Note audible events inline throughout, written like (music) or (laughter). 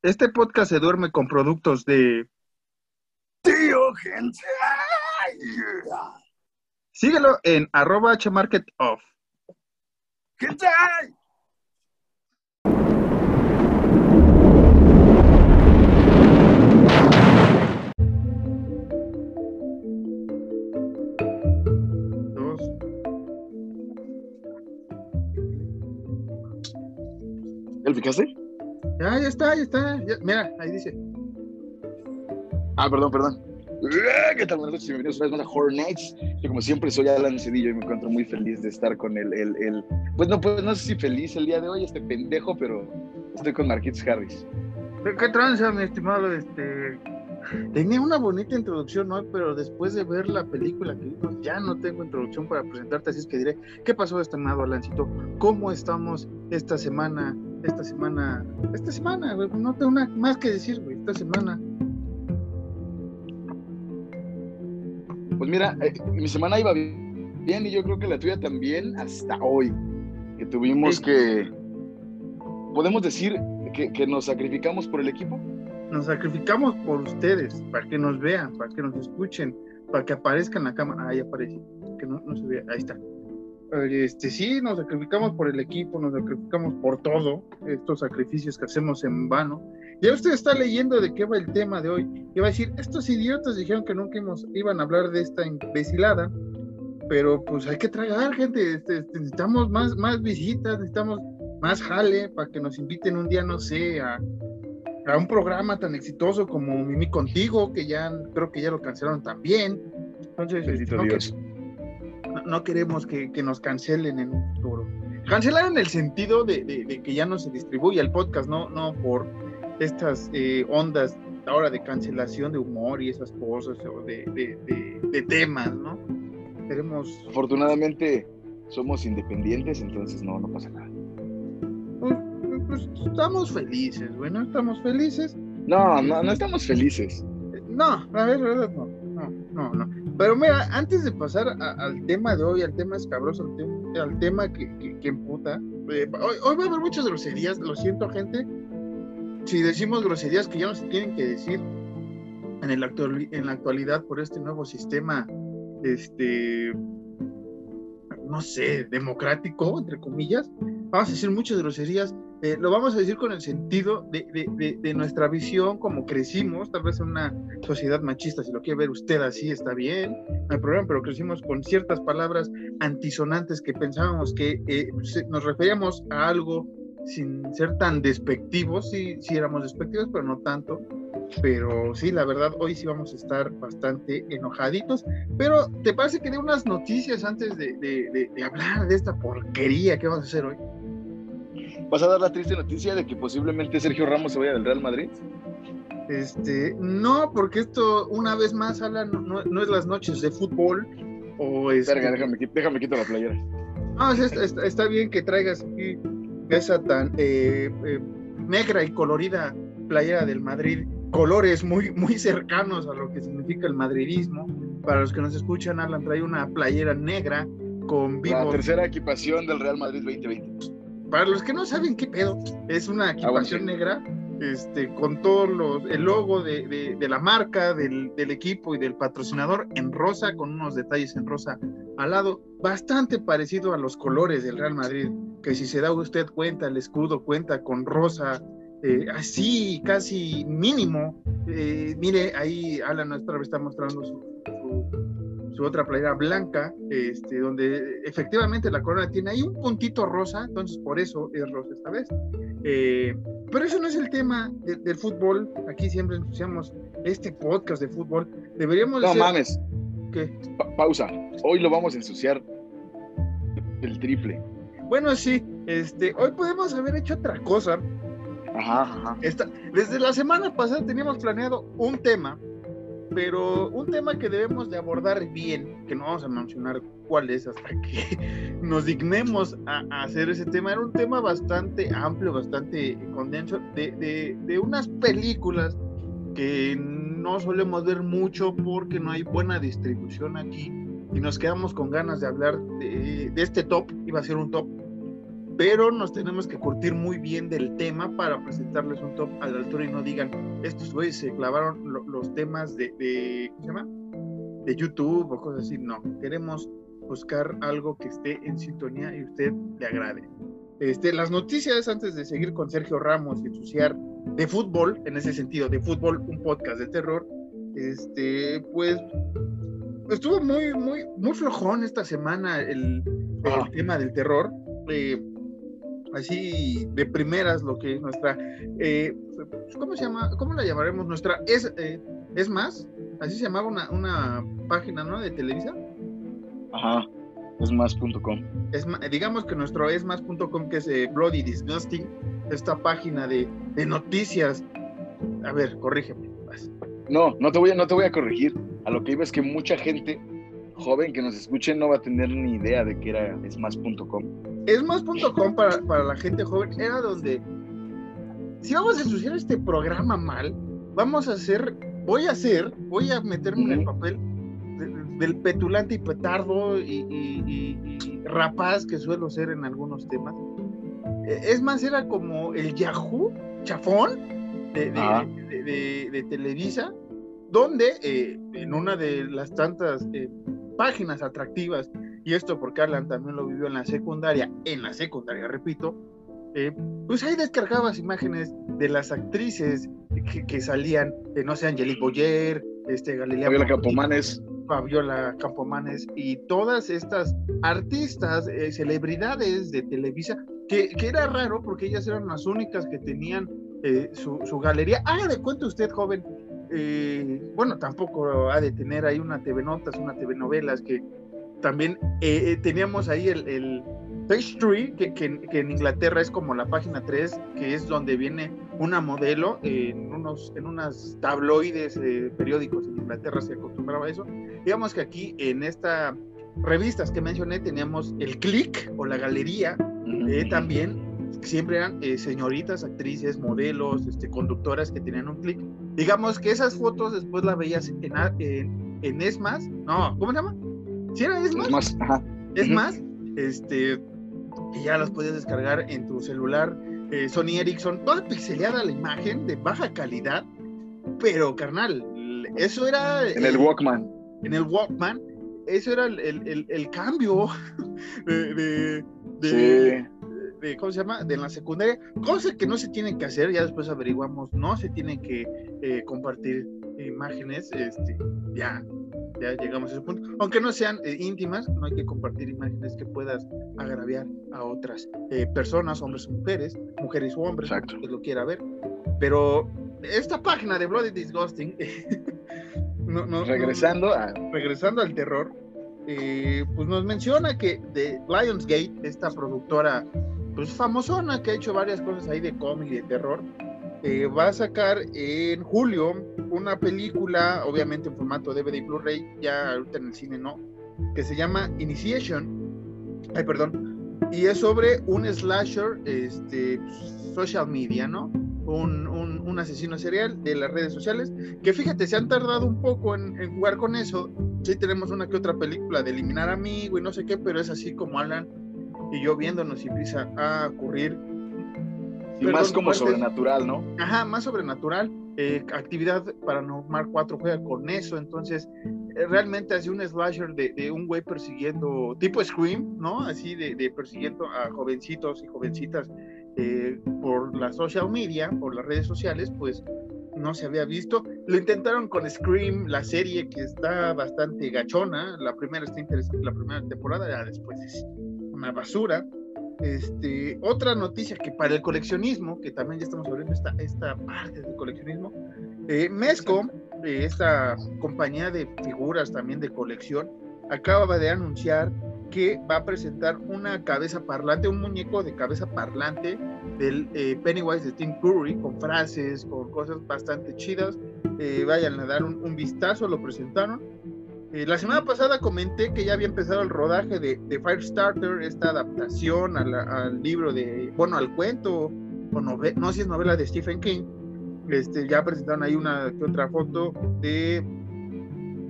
Este podcast se duerme con productos de Tío Gente. Síguelo en arroba hmarketoff. Gente. Dos. ¿Ya lo picaste? Ya, ya está, ya está. ya- mira, ahí dice. Ah, perdón, perdón. Eh, ¿Qué tal? Buenas noches, bienvenidos una vez más a Horror Nights. Yo como siempre soy Alan Cedillo y me encuentro muy feliz de estar con el, el, el- Pues no, pues no sé si feliz el día de hoy, este pendejo, pero estoy con Marquitos Harris. ¿Qué, tranza, mi estimado? Este. Tenía una bonita introducción hoy, pero después de ver la película que vimos, ya no tengo introducción para presentarte, así es que diré, ¿qué pasó, estimado Alancito? ¿Cómo estamos esta semana? Esta semana, esta semana, güey, no tengo nada más que decir, güey, esta semana. Pues mira, eh, mi semana iba bien y yo creo que la tuya también hasta hoy, que tuvimos Sí. que... ¿Podemos decir que, que nos sacrificamos por el equipo? Nos sacrificamos por ustedes, para que nos vean, para que nos escuchen, para que aparezca en la cámara. Ahí aparece, que no, no se vea, ahí está. Eh, Este, sí, nos sacrificamos por el equipo, nos sacrificamos por todo, estos sacrificios que hacemos en vano. Ya usted está leyendo de qué va el tema de hoy y va a decir, estos idiotas dijeron que nunca íbamos- iban a hablar de esta imbecilada, pero pues hay que tragar gente, este, este, necesitamos más, más visitas, necesitamos más jale para que nos inviten un día, no sé, a, a un programa tan exitoso como Mimi Contigo, que ya creo que ya lo cancelaron también. Entonces, Bendito no, Dios. que- no- no queremos que, que nos cancelen en un futuro. Cancelar en el sentido de, de- de que ya no se distribuya el podcast, no, no por estas eh, ondas ahora de cancelación de humor y esas cosas, o de, de- temas, ¿no? Queremos, Afortunadamente somos independientes, entonces no, no pasa nada. pues, pues, estamos felices, bueno, estamos felices. No, no, no estamos felices. No, a ver, la verdad, no, no, no, no. Pero mira, antes de pasar al tema de hoy, al tema escabroso, al, tem- al tema que, que, que emputa, eh, hoy, hoy va a haber muchas groserías, lo siento, gente. Si decimos groserías que ya no se tienen que decir en, el actual, en la actualidad por este nuevo sistema, este, no sé, democrático, entre comillas, vamos a decir muchas groserías eh, lo vamos a decir con el sentido de, de- de- de nuestra visión, como crecimos, tal vez en una sociedad machista, si lo quiere ver usted así, está bien, no hay problema, pero crecimos con ciertas palabras antisonantes que pensábamos que eh, se- nos referíamos a algo sin ser tan despectivos, sí, sí éramos despectivos, pero no tanto. Pero sí, la verdad, hoy sí vamos a estar bastante enojaditos. Pero, ¿te parece que dé unas noticias antes de- de hablar de esta porquería que vamos a hacer hoy? ¿Vas a dar la triste noticia de que posiblemente Sergio Ramos se vaya del Real Madrid? Este, no, porque esto, una vez más, Alan, no, no- es las noches de fútbol. O este, Verga, déjame, déjame quito la playera. No, es- es- está, bien que traigas aquí esa tan eh, eh, negra y colorida playera del Madrid, colores muy, muy cercanos a lo que significa el madridismo. Para los que nos escuchan, Alan trae una playera negra con La vivo. tercera equipación del Real Madrid 2020. Para los que no saben qué pedo, es una equipación sí. negra este, con todos los, el logo de, de- de la marca, del, del equipo y del patrocinador en rosa, con unos detalles en rosa al lado, bastante parecido a los colores del Real Madrid, que si se da usted cuenta, el escudo cuenta con rosa, eh, así casi mínimo. Eh, mire, ahí Alan vez está mostrando su, su- su otra playera blanca, este, donde efectivamente la corona tiene ahí un puntito rosa, entonces por eso es rosa esta vez. Eh, pero eso no es el tema de- del fútbol. Aquí siempre ensuciamos este podcast de fútbol. Deberíamos No hacer- mames, ¿Qué? pa- pausa. Hoy lo vamos a ensuciar el triple. Bueno, sí, este, hoy podemos haber hecho otra cosa. Ajá, ajá. Esta- desde la semana pasada teníamos planeado un tema, pero un tema que debemos de abordar bien, que no vamos a mencionar cuál es hasta que (laughs) nos dignemos a, a hacer ese tema. Era un tema bastante amplio, bastante condenso, de, de- unas películas que no solemos ver mucho porque no hay buena distribución aquí y nos quedamos con ganas de hablar de este top, iba a ser un top pero nos tenemos que curtir muy bien del tema para presentarles un top a la altura y no digan, estos güeyes se clavaron los temas de, de, ¿cómo se llama? De YouTube o cosas así. No, queremos buscar algo que esté en sintonía y usted le agrade. Este, las noticias, antes de seguir con Sergio Ramos y ensuciar de fútbol, en ese sentido, de fútbol, un podcast de terror, este, pues estuvo muy, muy, muy flojón esta semana el, el tema del terror. Eh, así de primeras lo que nuestra, eh, ¿cómo se llama? ¿Cómo la llamaremos? Nuestra es, eh, es más, así se llamaba una, una página, ¿no? De Televisa. Ajá, esmas.com. Es, digamos que nuestro esmas.com, que es eh, Bloody Disgusting, esta página de, de, noticias. A ver, corrígeme. No, no te, voy a, no te voy a corregir. A lo que iba es que mucha gente joven que nos escuche no va a tener ni idea de que era esmas.com. Esmas.com para, para la gente joven era donde, si vamos a ensuciar este programa mal, vamos a hacer, voy a hacer, voy a meterme en el papel del petulante y petardo y, rapaz que suelo ser en algunos temas. E, es más, era como el Yahoo chafón de, de, Televisa, donde eh, en una de las tantas eh, páginas atractivas, y esto porque Alan también lo vivió en la secundaria, en la secundaria, repito, eh, pues ahí descargabas imágenes de las actrices que, salían, no sé, Angelique Boyer, este, Galilea. Fabiola Campomanes. Fabiola Campomanes y todas estas artistas, eh, celebridades de Televisa, que, que, era raro porque ellas eran las únicas que tenían eh, su, su, galería. Haga de cuenta usted, joven, eh, bueno, tampoco ha de tener ahí una TV Notas, una TV Novelas, que también teníamos ahí el, el Page Tree, que, que, que, en Inglaterra es como la página 3, que es donde viene una modelo en unos en unas tabloides periódicos en Inglaterra, se acostumbraba a eso digamos que aquí en estas revistas que mencioné teníamos el click o la galería, eh, también siempre eran eh, señoritas, actrices, modelos, este, conductoras que tenían un click. Digamos que esas fotos después las veías en, en, en ESMAS, no, ¿cómo se llama? ¿Sí era ESMAS? Es más, este, y ya las podías descargar en tu celular. Eh, Sony Ericsson, toda pixeleada la imagen, de baja calidad, pero carnal, eso era... En el Walkman en el Walkman, eso era el, el, el, cambio (laughs) de, de, ¿cómo se llama? De la secundaria, cosas que no se tienen que hacer, ya después averiguamos, no se tienen que eh, compartir imágenes, este, ya, ya llegamos a ese punto, aunque no sean eh, íntimas, no hay que compartir imágenes que puedas agraviar a otras eh, personas, hombres o mujeres, mujeres o hombres, que lo quiera ver, pero esta página de Bloody Disgusting (laughs) regresando, a... regresando al terror, eh, pues nos menciona que de Lionsgate, esta productora pues famosona que ha hecho varias cosas ahí de cómic y de terror, eh, va a sacar en julio una película, obviamente en formato DVD y Blu-ray, ya ahorita en el cine no, que se llama Initiation. Ay, perdón. Y es sobre un slasher, este, social media, ¿no? un, asesino serial de las redes sociales, que fíjate, se han tardado un poco en, jugar con eso. Sí tenemos una que otra película de eliminar amigo y no sé qué, pero es así como Alan y yo viéndonos y empieza a ocurrir. Y más como sobrenatural, ¿no? Ajá, más sobrenatural. Eh, actividad Paranormal 4 juega con eso, entonces eh, realmente hace un slasher de, un güey persiguiendo, tipo Scream, ¿no? Así de, de persiguiendo a jovencitos y jovencitas eh, por la social media, por las redes sociales, pues no se había visto. Lo intentaron con Scream, la serie que está bastante gachona. La primera está interesante, la primera temporada, ya después es una basura. Este, otra noticia que para el coleccionismo, que también ya estamos abriendo esta, esta parte del coleccionismo, eh, Mezco, eh, esta compañía de figuras también de colección, acaba de anunciar que va a presentar una cabeza parlante, un muñeco de cabeza parlante del eh, Pennywise de Tim Curry, con frases, con cosas bastante chidas. Eh, vayan a dar un, vistazo, lo presentaron. Eh, la semana pasada comenté que ya había empezado el rodaje de, de Firestarter, esta adaptación al libro de, bueno, al cuento, o no sé si es novela de Stephen King. Este, ya presentaron ahí una otra foto de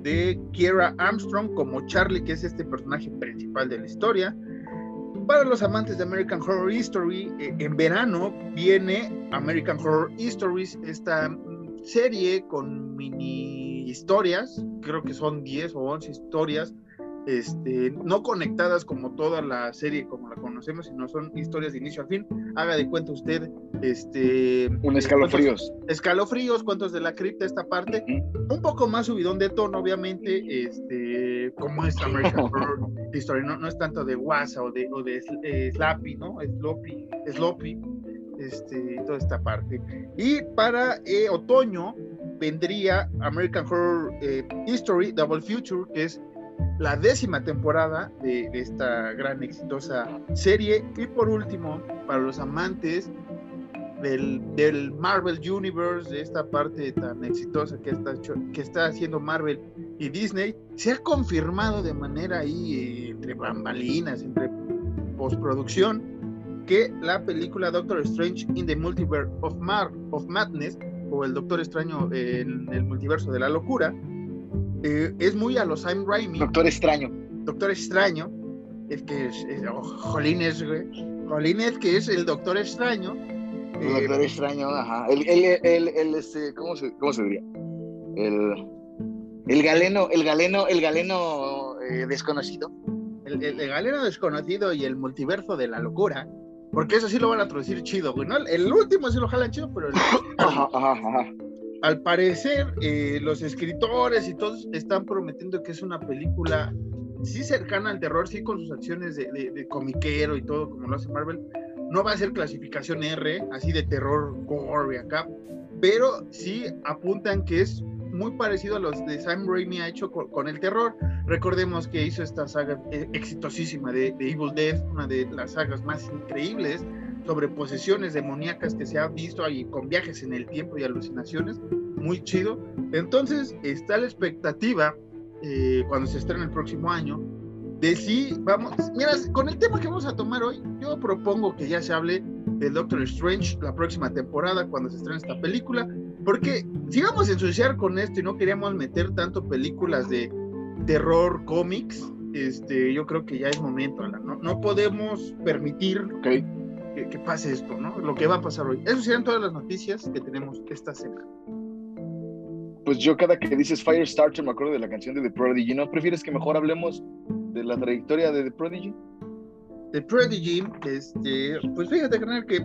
de Kiera Armstrong como Charlie, que es este personaje principal de la historia. para los amantes de American Horror History, eh, en verano viene American Horror Histories, esta serie con mini historias, creo que son 10 o 11 historias este, no conectadas como toda la serie como la conocemos, sino son historias de inicio a fin. Haga de cuenta usted, este... Un escalofríos. escalofríos, cuentos de la cripta, esta parte. Un poco más subidón de tono, obviamente, este, como es American (laughs) Horror Story, no, no es tanto de Wasa o de, o de eh, Slappy, ¿no? Sloppy, Sloppy, este, toda esta parte. Y para eh, otoño vendría American Horror eh, History Double Future, que es la décima temporada de, esta gran exitosa serie. Y por último, para los amantes del, Marvel Universe, de esta parte tan exitosa que está, que está haciendo Marvel y Disney, se ha confirmado de manera ahí eh, entre bambalinas, entre postproducción, que la película Doctor Strange in the Multiverse of, Mar of Madness, o el Doctor Extraño en el multiverso de la locura, eh, es muy a los Sam Raimi. Doctor Extraño. Doctor Extraño, el que es, oh, Jolines, güey. Jolines, que es el Doctor Extraño. El Doctor eh, Extraño, ajá. El, el, el, el este, ¿cómo, se, ¿cómo se diría? El, el galeno, el galeno, el galeno eh, desconocido. El, el, galeno desconocido y el multiverso de la locura. Porque eso sí lo van a traducir chido, güey. ¿no? El último sí lo jalan chido, pero el... (laughs) ajá, ajá, ajá al parecer, eh, los escritores y todos están prometiendo que es una película sí cercana al terror, sí con sus acciones de, comiquero y todo, como lo hace Marvel. No va a ser clasificación R, así de terror gore acá, pero sí apuntan que es muy parecido a los de Sam Raimi ha hecho con, el terror. Recordemos que hizo esta saga eh, exitosísima de, de, Evil Dead, una de las sagas más increíbles sobre posesiones demoníacas que se ha visto ahí con viajes en el tiempo y alucinaciones, muy chido. Entonces está la expectativa eh, cuando se estrena el próximo año de si vamos, mira, con el tema que vamos a tomar hoy, yo propongo que ya se hable de Doctor Strange la próxima temporada cuando se estrene esta película, porque si vamos a ensuciar con esto y no queríamos meter tanto películas de terror, cómics, este, yo creo que ya es momento, ¿no? no podemos permitir okay que, pase esto, ¿no? Lo que va a pasar hoy. Esas serían todas las noticias que tenemos esta semana. Pues yo cada que dices Firestarter me acuerdo de la canción de The Prodigy. ¿No prefieres que mejor hablemos de la trayectoria de The Prodigy? The Prodigy, este, pues fíjate, carnal, que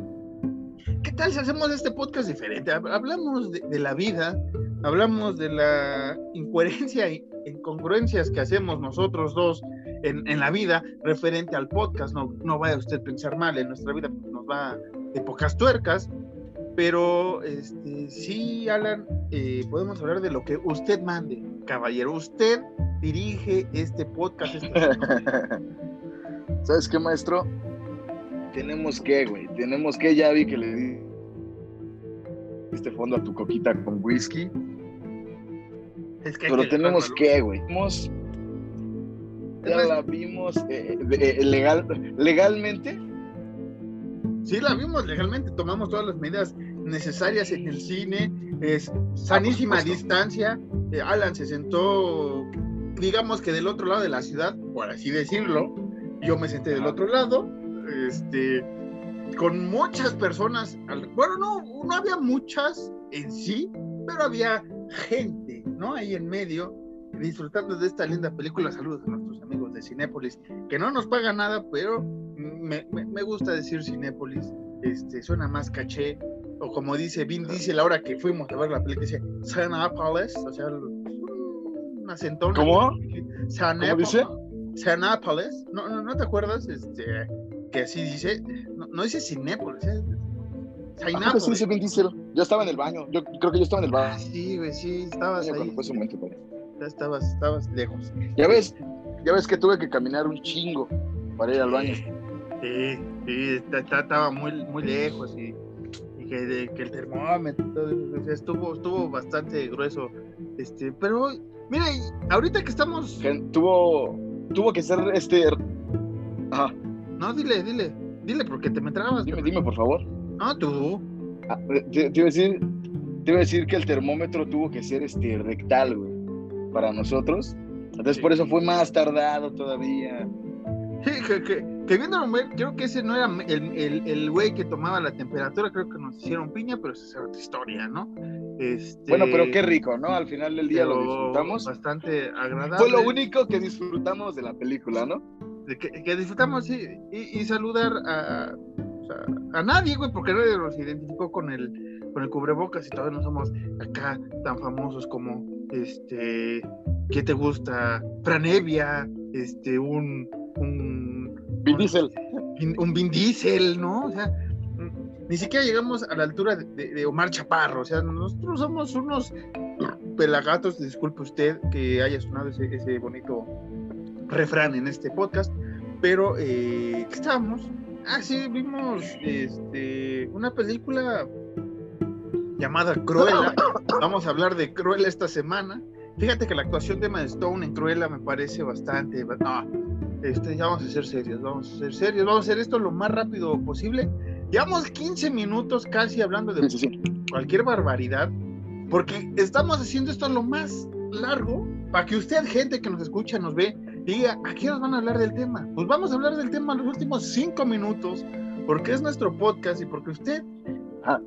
¿qué tal si hacemos este podcast diferente? Hablamos de, la vida, hablamos de la incoherencia y incongruencias que hacemos nosotros dos en, la vida referente al podcast. No, no vaya usted a pensar mal, en nuestra vida nos va de pocas tuercas, pero este, sí, Alan, eh, podemos hablar de lo que usted mande, caballero. Usted dirige este podcast. (laughs) ¿Sabes qué, maestro? Tenemos que, güey, tenemos que, ya vi que le di este fondo a tu coquita con whisky. Pero tenemos que, güey. Ya la vimos eh, eh, legal, legalmente. Sí, la vimos legalmente, tomamos todas las medidas necesarias en el cine, es sanísima distancia. Eh, Alan se sentó, digamos que del otro lado de la ciudad, por así decirlo. Yo me senté del otro lado, este, con muchas personas. Bueno, no, no había muchas en sí, pero había gente, ¿no? Ahí en medio disfrutando de esta linda película. Saludos a nuestros amigos de Cinépolis, que no nos pagan nada, pero me, gusta decir Cinépolis, este, suena más caché, o como dice Vin dice la hora que fuimos a ver la película, dice Cinépolis, o sea, un acentón. ¿Cómo? ¿Cómo dice? Cinépolis, no, no, no te acuerdas, este, que así dice, no, dice Cinépolis, sí, Vin Diesel. Yo estaba en el baño. Yo creo que yo estaba en el baño. Ah, sí, güey, sí, estabas ahí. Fue su momento, estabas, estabas lejos. Ya ves, ya ves que tuve que caminar un chingo para ir al baño. Sí, sí, estaba muy, muy lejos y, que, el termómetro estuvo, estuvo bastante grueso. Este, pero mira, ahorita que estamos. tuvo, tuvo que ser este. Ajá. No, dile, dile, dile, porque te me trabas. Dime, dime, por favor. Ah, tú. Ah, te, iba a decir, te iba a decir que el termómetro tuvo que ser este rectal, güey para nosotros. Entonces por eso fue más tardado todavía. Que, que, que viéndolo, creo que ese no era el, el, el güey que tomaba la temperatura, creo que nos hicieron piña, pero esa es otra historia, ¿no? Este, Bueno, pero qué rico, ¿no? Al final del día lo disfrutamos. Bastante agradable. Fue lo único que disfrutamos de la película, ¿no? que, que disfrutamos sí, y, y saludar a, sea, a nadie, güey, porque nadie nos identificó con el, con el cubrebocas y todavía no somos acá tan famosos como, este, ¿qué te gusta? Franevia, este, un, un, Vin Diesel. Un Vin Diesel, ¿no? O sea, ni siquiera llegamos a la altura de, de- de Omar Chaparro, o sea, nosotros somos unos pelagatos, disculpe usted que haya sonado ese, ese bonito refrán en este podcast, pero eh, ¿qué estábamos? Ah, sí, vimos este, una película llamada Cruella. (coughs) Vamos a hablar de Cruella esta semana. Fíjate que la actuación de Emma Stone en Cruella me parece bastante. No, este, ya vamos a ser serios, vamos a ser serios, vamos a hacer esto lo más rápido posible. Llevamos 15 minutos casi hablando de Sí, sí, sí. cualquier barbaridad, porque estamos haciendo esto lo más largo para que usted, gente que nos escucha, nos ve, diga, ¿a qué nos van a hablar del tema? Pues vamos a hablar del tema los últimos cinco minutos, porque es nuestro podcast y porque usted, Ajá.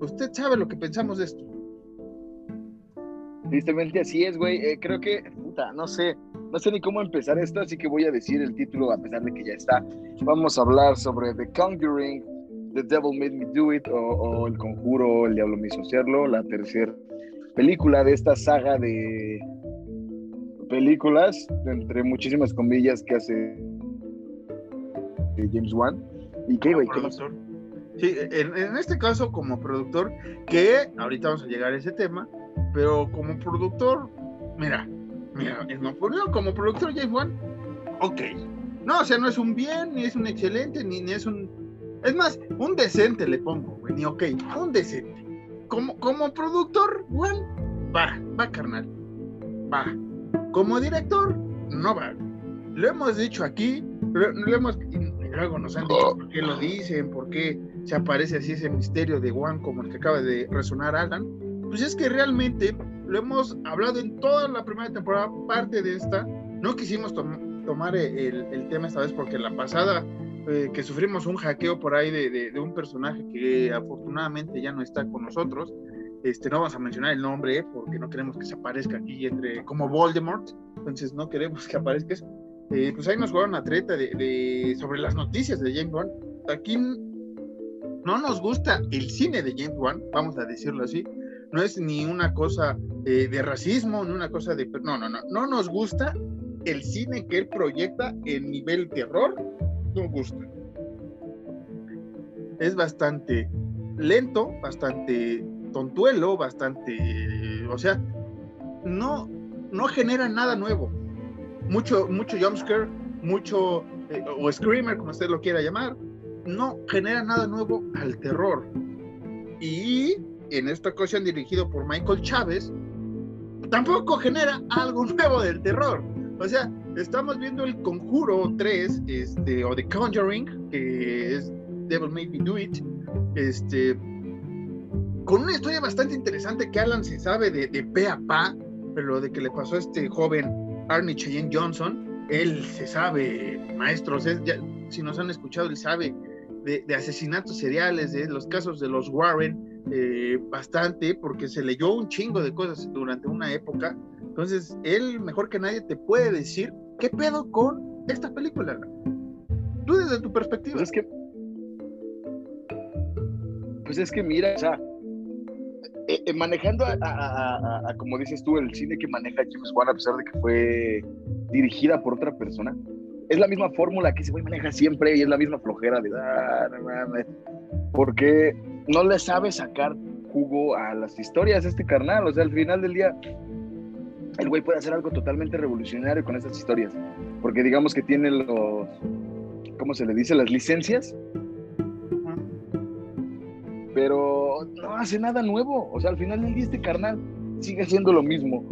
usted sabe lo que pensamos de esto. Tristemente así es, güey. Eh, creo que, puta, no sé, no sé ni cómo empezar esto, así que voy a decir el título a pesar de que ya está. Vamos a hablar sobre The Conjuring, The Devil Made Me Do It o, o El Conjuro, El Diablo me hizo hacerlo, la tercera película de esta saga de películas, entre muchísimas comillas que hace James Wan. ¿Y qué, güey? Sí, en, en este caso como productor, que ahorita vamos a llegar a ese tema, pero como productor, mira, mira, lo primero, como productor James Wan, ok. No, o sea, no es un bien, ni es un excelente, ni, ni es un... Es más, un decente le pongo, güey, ni ok, un decente. Como, como productor, Wan, va, va carnal, va. Como director, no va. Lo hemos dicho aquí, lo, lo hemos... y luego nos han dicho por qué lo dicen, por qué se aparece así ese misterio de Juan como el que acaba de resonar Alan, pues es que realmente lo hemos hablado en toda la primera temporada, parte de esta, no quisimos tom- tomar el, el tema esta vez porque la pasada eh, que sufrimos un hackeo por ahí de, un personaje que afortunadamente ya no está con nosotros, este, no vamos a mencionar el nombre eh, porque no queremos que se aparezca aquí entre como Voldemort, entonces no queremos que aparezca. Eh, pues ahí nos jugaron una treta de- sobre las noticias de James Wan. Aquí no nos gusta el cine de James Wan, vamos a decirlo así. No es ni una cosa de racismo, ni una cosa de... No, no, no. No nos gusta el cine que él proyecta en nivel terror. No gusta. Es bastante lento, bastante tontuelo, bastante... O sea, no, no genera nada nuevo. Mucho, mucho jumpscare, mucho... eh, o screamer, como usted lo quiera llamar. No genera nada nuevo al terror. Y en esta ocasión dirigido por Michael Chávez, tampoco genera algo nuevo del terror. O sea, estamos viendo el Conjuro 3, este, o The Conjuring, que es Devil Made Me Do It, este, con una historia bastante interesante que Alan se sabe de, de pe a pa, pero de que le pasó a este joven Arnie Cheyenne Johnson, él se sabe, maestros, es- ya- si nos han escuchado, él sabe de, de asesinatos seriales, de los casos de los Warren, eh, bastante, porque se leyó un chingo de cosas durante una época. Entonces, él mejor que nadie te puede decir qué pedo con esta película. Tú desde tu perspectiva. Pues es que. Pues es que mira, o sea, eh, eh, manejando a, a- a- a- como dices tú, el cine que maneja James Wan, a pesar de que fue dirigida por otra persona, es la misma fórmula que ese güey maneja siempre y es la misma flojera de, ah, no mames, porque no le sabe sacar jugo a las historias este carnal, o sea, al final del día, el güey puede hacer algo totalmente revolucionario con estas historias, porque digamos que tiene los, ¿cómo se le dice? Las licencias pero no hace nada nuevo. O sea, al final del día este carnal sigue haciendo lo mismo.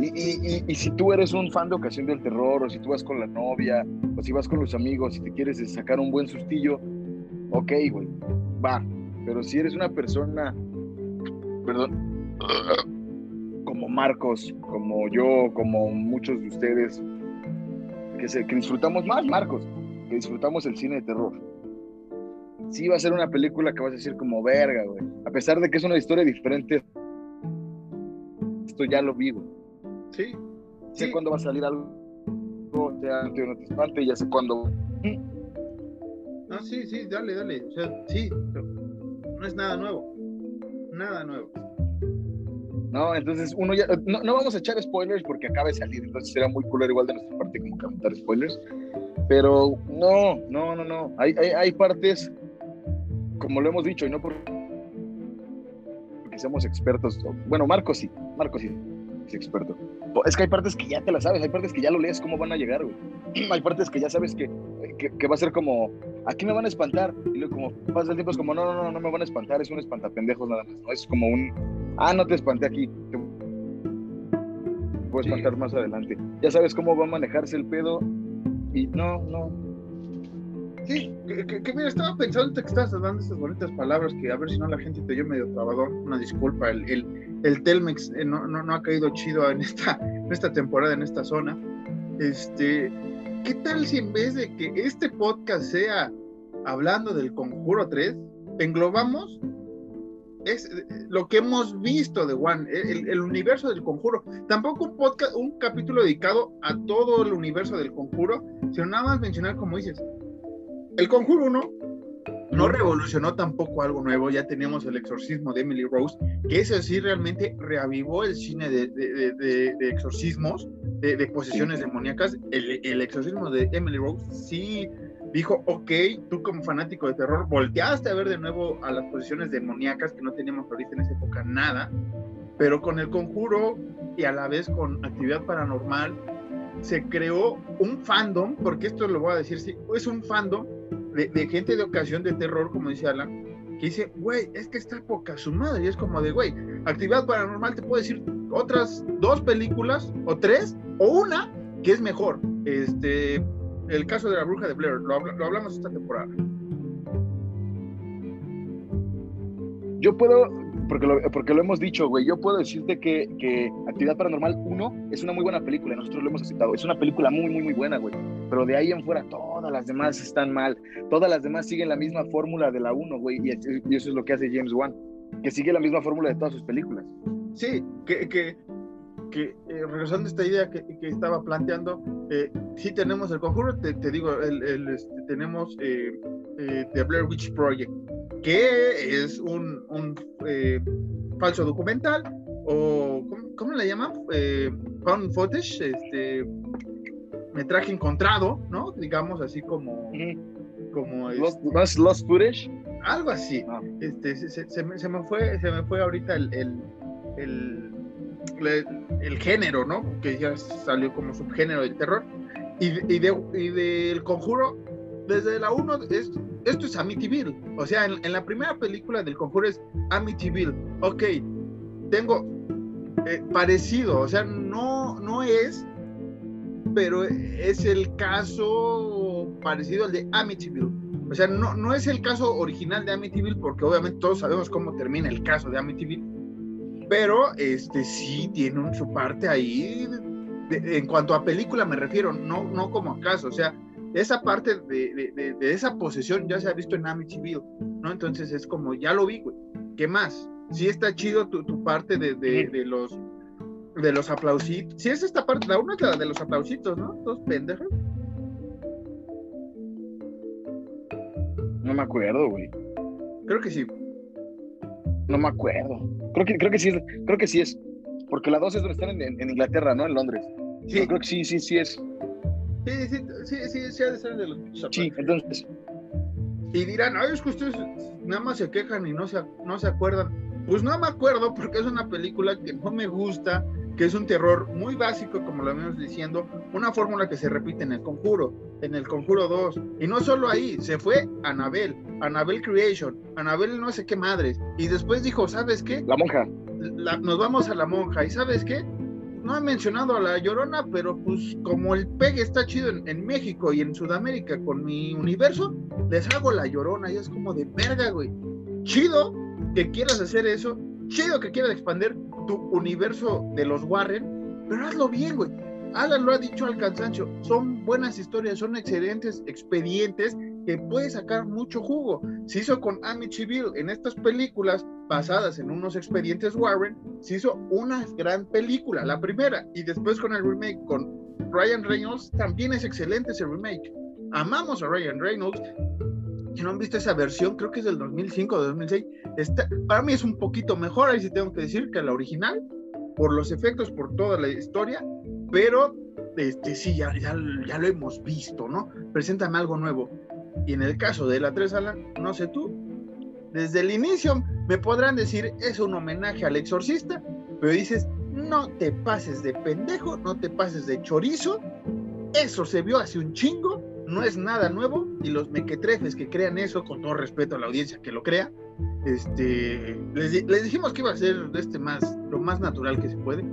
Y, y- y- si tú eres un fan de Ocasión del Terror, o si tú vas con la novia, o si vas con los amigos y te quieres sacar un buen sustillo, ok, güey, va. Pero si eres una persona, perdón, como Marcos, como yo, como muchos de ustedes, que, se, que disfrutamos más, Marcos, que disfrutamos el cine de terror. Sí va a ser una película que vas a decir como verga, güey. A pesar de que es una historia diferente, esto ya lo vi, güey. Sí. Sé cuándo va a salir algo, ya no te espante, ya sé cuándo. No, sí, sí, dale, dale. O sea, sí, no es nada nuevo. Nada nuevo. No, entonces uno ya. No, no, vamos a echar spoilers porque acaba de salir, entonces será muy cool igual de nuestra parte como comentar spoilers. Pero no, no, no, no. Hay, hay, hay partes, como lo hemos dicho, y no porque seamos expertos. Bueno, Marco sí, Marco sí es experto. Es que hay partes que ya te las sabes, hay partes que ya lo lees cómo van a llegar, güey. (clears throat) Hay partes que ya sabes que, que, que va a ser como, aquí me van a espantar. Y luego como pasa el tiempo es como, no, no, no, no me van a espantar, es un espantapendejos nada más, ¿no? Es como un, ah, no te espanté aquí, te voy a espantar más adelante. Ya sabes cómo va a manejarse el pedo y no, no. Sí, que, que, mira, estaba pensando que estás dando estas bonitas palabras que a ver si no la gente te oyó medio trabador, una disculpa, el, el, el Telmex eh, no, no, no, ha caído chido en esta, en esta temporada, en esta zona. Este, ¿qué tal si en vez de que este podcast sea hablando del Conjuro 3, englobamos es lo que hemos visto de One, el, el, universo del conjuro. Tampoco un podcast, un capítulo dedicado a todo el universo del conjuro, sino nada más mencionar, como dices, el conjuro 1 no revolucionó tampoco algo nuevo, ya teníamos el exorcismo de Emily Rose, que ese sí realmente reavivó el cine de, exorcismos, de, posesiones demoníacas. El, exorcismo de Emily Rose sí dijo, ok, tú como fanático de terror, volteaste a ver de nuevo a las posiciones demoníacas que no teníamos ahorita en esa época nada, pero con el conjuro y a la vez con actividad paranormal, se creó un fandom, porque esto lo voy a decir, sí, es un fandom de, gente de ocasión de terror, como dice Alan, que dice, güey, es que está poca su madre, y es como de, güey, actividad paranormal te puedo decir otras dos películas, o tres, o una, que es mejor. Este, el caso de la bruja de Blair, lo, hablamos esta temporada. Yo puedo, porque lo, porque lo hemos dicho, güey, yo puedo decirte que, que, Actividad Paranormal 1 es una muy buena película, nosotros lo hemos aceptado, es una película muy, muy, muy buena, güey, pero de ahí en fuera todas las demás están mal, todas las demás siguen la misma fórmula de la 1, güey, y, y, eso es lo que hace James Wan, que sigue la misma fórmula de todas sus películas. Sí, que, que que eh, regresando a esta idea que, que estaba planteando, eh, sí tenemos el conjuro, te, te digo, el, el, este, tenemos eh, eh, The Blair Witch Project, que es un, un eh, falso documental, o ¿cómo, cómo le llaman? found footage, este, metraje encontrado, ¿no? Digamos así como... como lost, este, lost footage? Algo así. Ah. Este, se, se, se, me, se, me fue, se me fue ahorita el, el, el el género, ¿no? Que ya salió como subgénero del terror. Y, y, de, y del conjuro, desde la 1, es, esto es Amityville. O sea, en, en, la primera película del conjuro es Amityville. Ok, tengo eh, parecido, o sea, no, no es, pero es el caso parecido al de Amityville. O sea, no, no es el caso original de Amityville, porque obviamente todos sabemos cómo termina el caso de Amityville pero este sí tiene su parte ahí, de, en cuanto a película me refiero, no, no como a caso, o sea, esa parte de, de, de esa posesión ya se ha visto en Amityville, ¿no? Entonces es como, ya lo vi, güey, ¿qué más? Sí está chido tu, tu parte de, de, los de los aplausitos. Sí es esta parte, la una es la de los aplausitos, ¿no? Dos pendejos. No me acuerdo, güey. Creo que sí. No me acuerdo. Creo que, creo que sí es, creo que sí es. Porque la 2 es donde están en, en, Inglaterra, ¿no? En Londres. Sí. Yo creo que sí, sí, sí es. Sí, sí, sí, sí, sí ha de ser de los Sí, entonces. Y dirán, ay, es que ustedes nada más se quejan y no se, no se acuerdan. Pues no me acuerdo porque es una película que no me gusta, que es un terror muy básico, como lo vemos diciendo, una fórmula que se repite en el conjuro, en el conjuro 2. Y no solo ahí, se fue Anabel, Anabel Creation, Anabel no sé qué madres. Y después dijo, ¿sabes qué? La monja. La, nos vamos a la monja. ¿Y sabes qué? No he mencionado a la Llorona, pero pues como el pegue está chido en, en México y en Sudamérica con mi universo, les hago la Llorona. Y es como de verga, güey. Chido que quieras hacer eso, chido que quieras expandir tu universo de los Warren, pero hazlo bien, güey. Alan lo ha dicho al cansancio, son buenas historias, son excelentes expedientes que puede sacar mucho jugo. Se hizo con Amityville en estas películas basadas en unos expedientes Warren, se hizo una gran película, la primera, y después con el remake con Ryan Reynolds, también es excelente ese remake. Amamos a Ryan Reynolds, si no han visto esa versión, creo que es del 2005 o 2006, está, para mí es un poquito mejor, ahí sí tengo que decir, que la original, por los efectos, por toda la historia, pero este, sí, ya, ya, ya lo hemos visto, ¿no? Preséntame algo nuevo. Y en el caso de la 3 Alan, no sé tú, desde el inicio me podrán decir, es un homenaje al exorcista, pero dices, no te pases de pendejo, no te pases de chorizo, eso se vio hace un chingo, no es nada nuevo, y los mequetrefes que crean eso, con todo respeto a la audiencia que lo crea, este, les, les dijimos que iba a ser este más, lo más natural que se puede.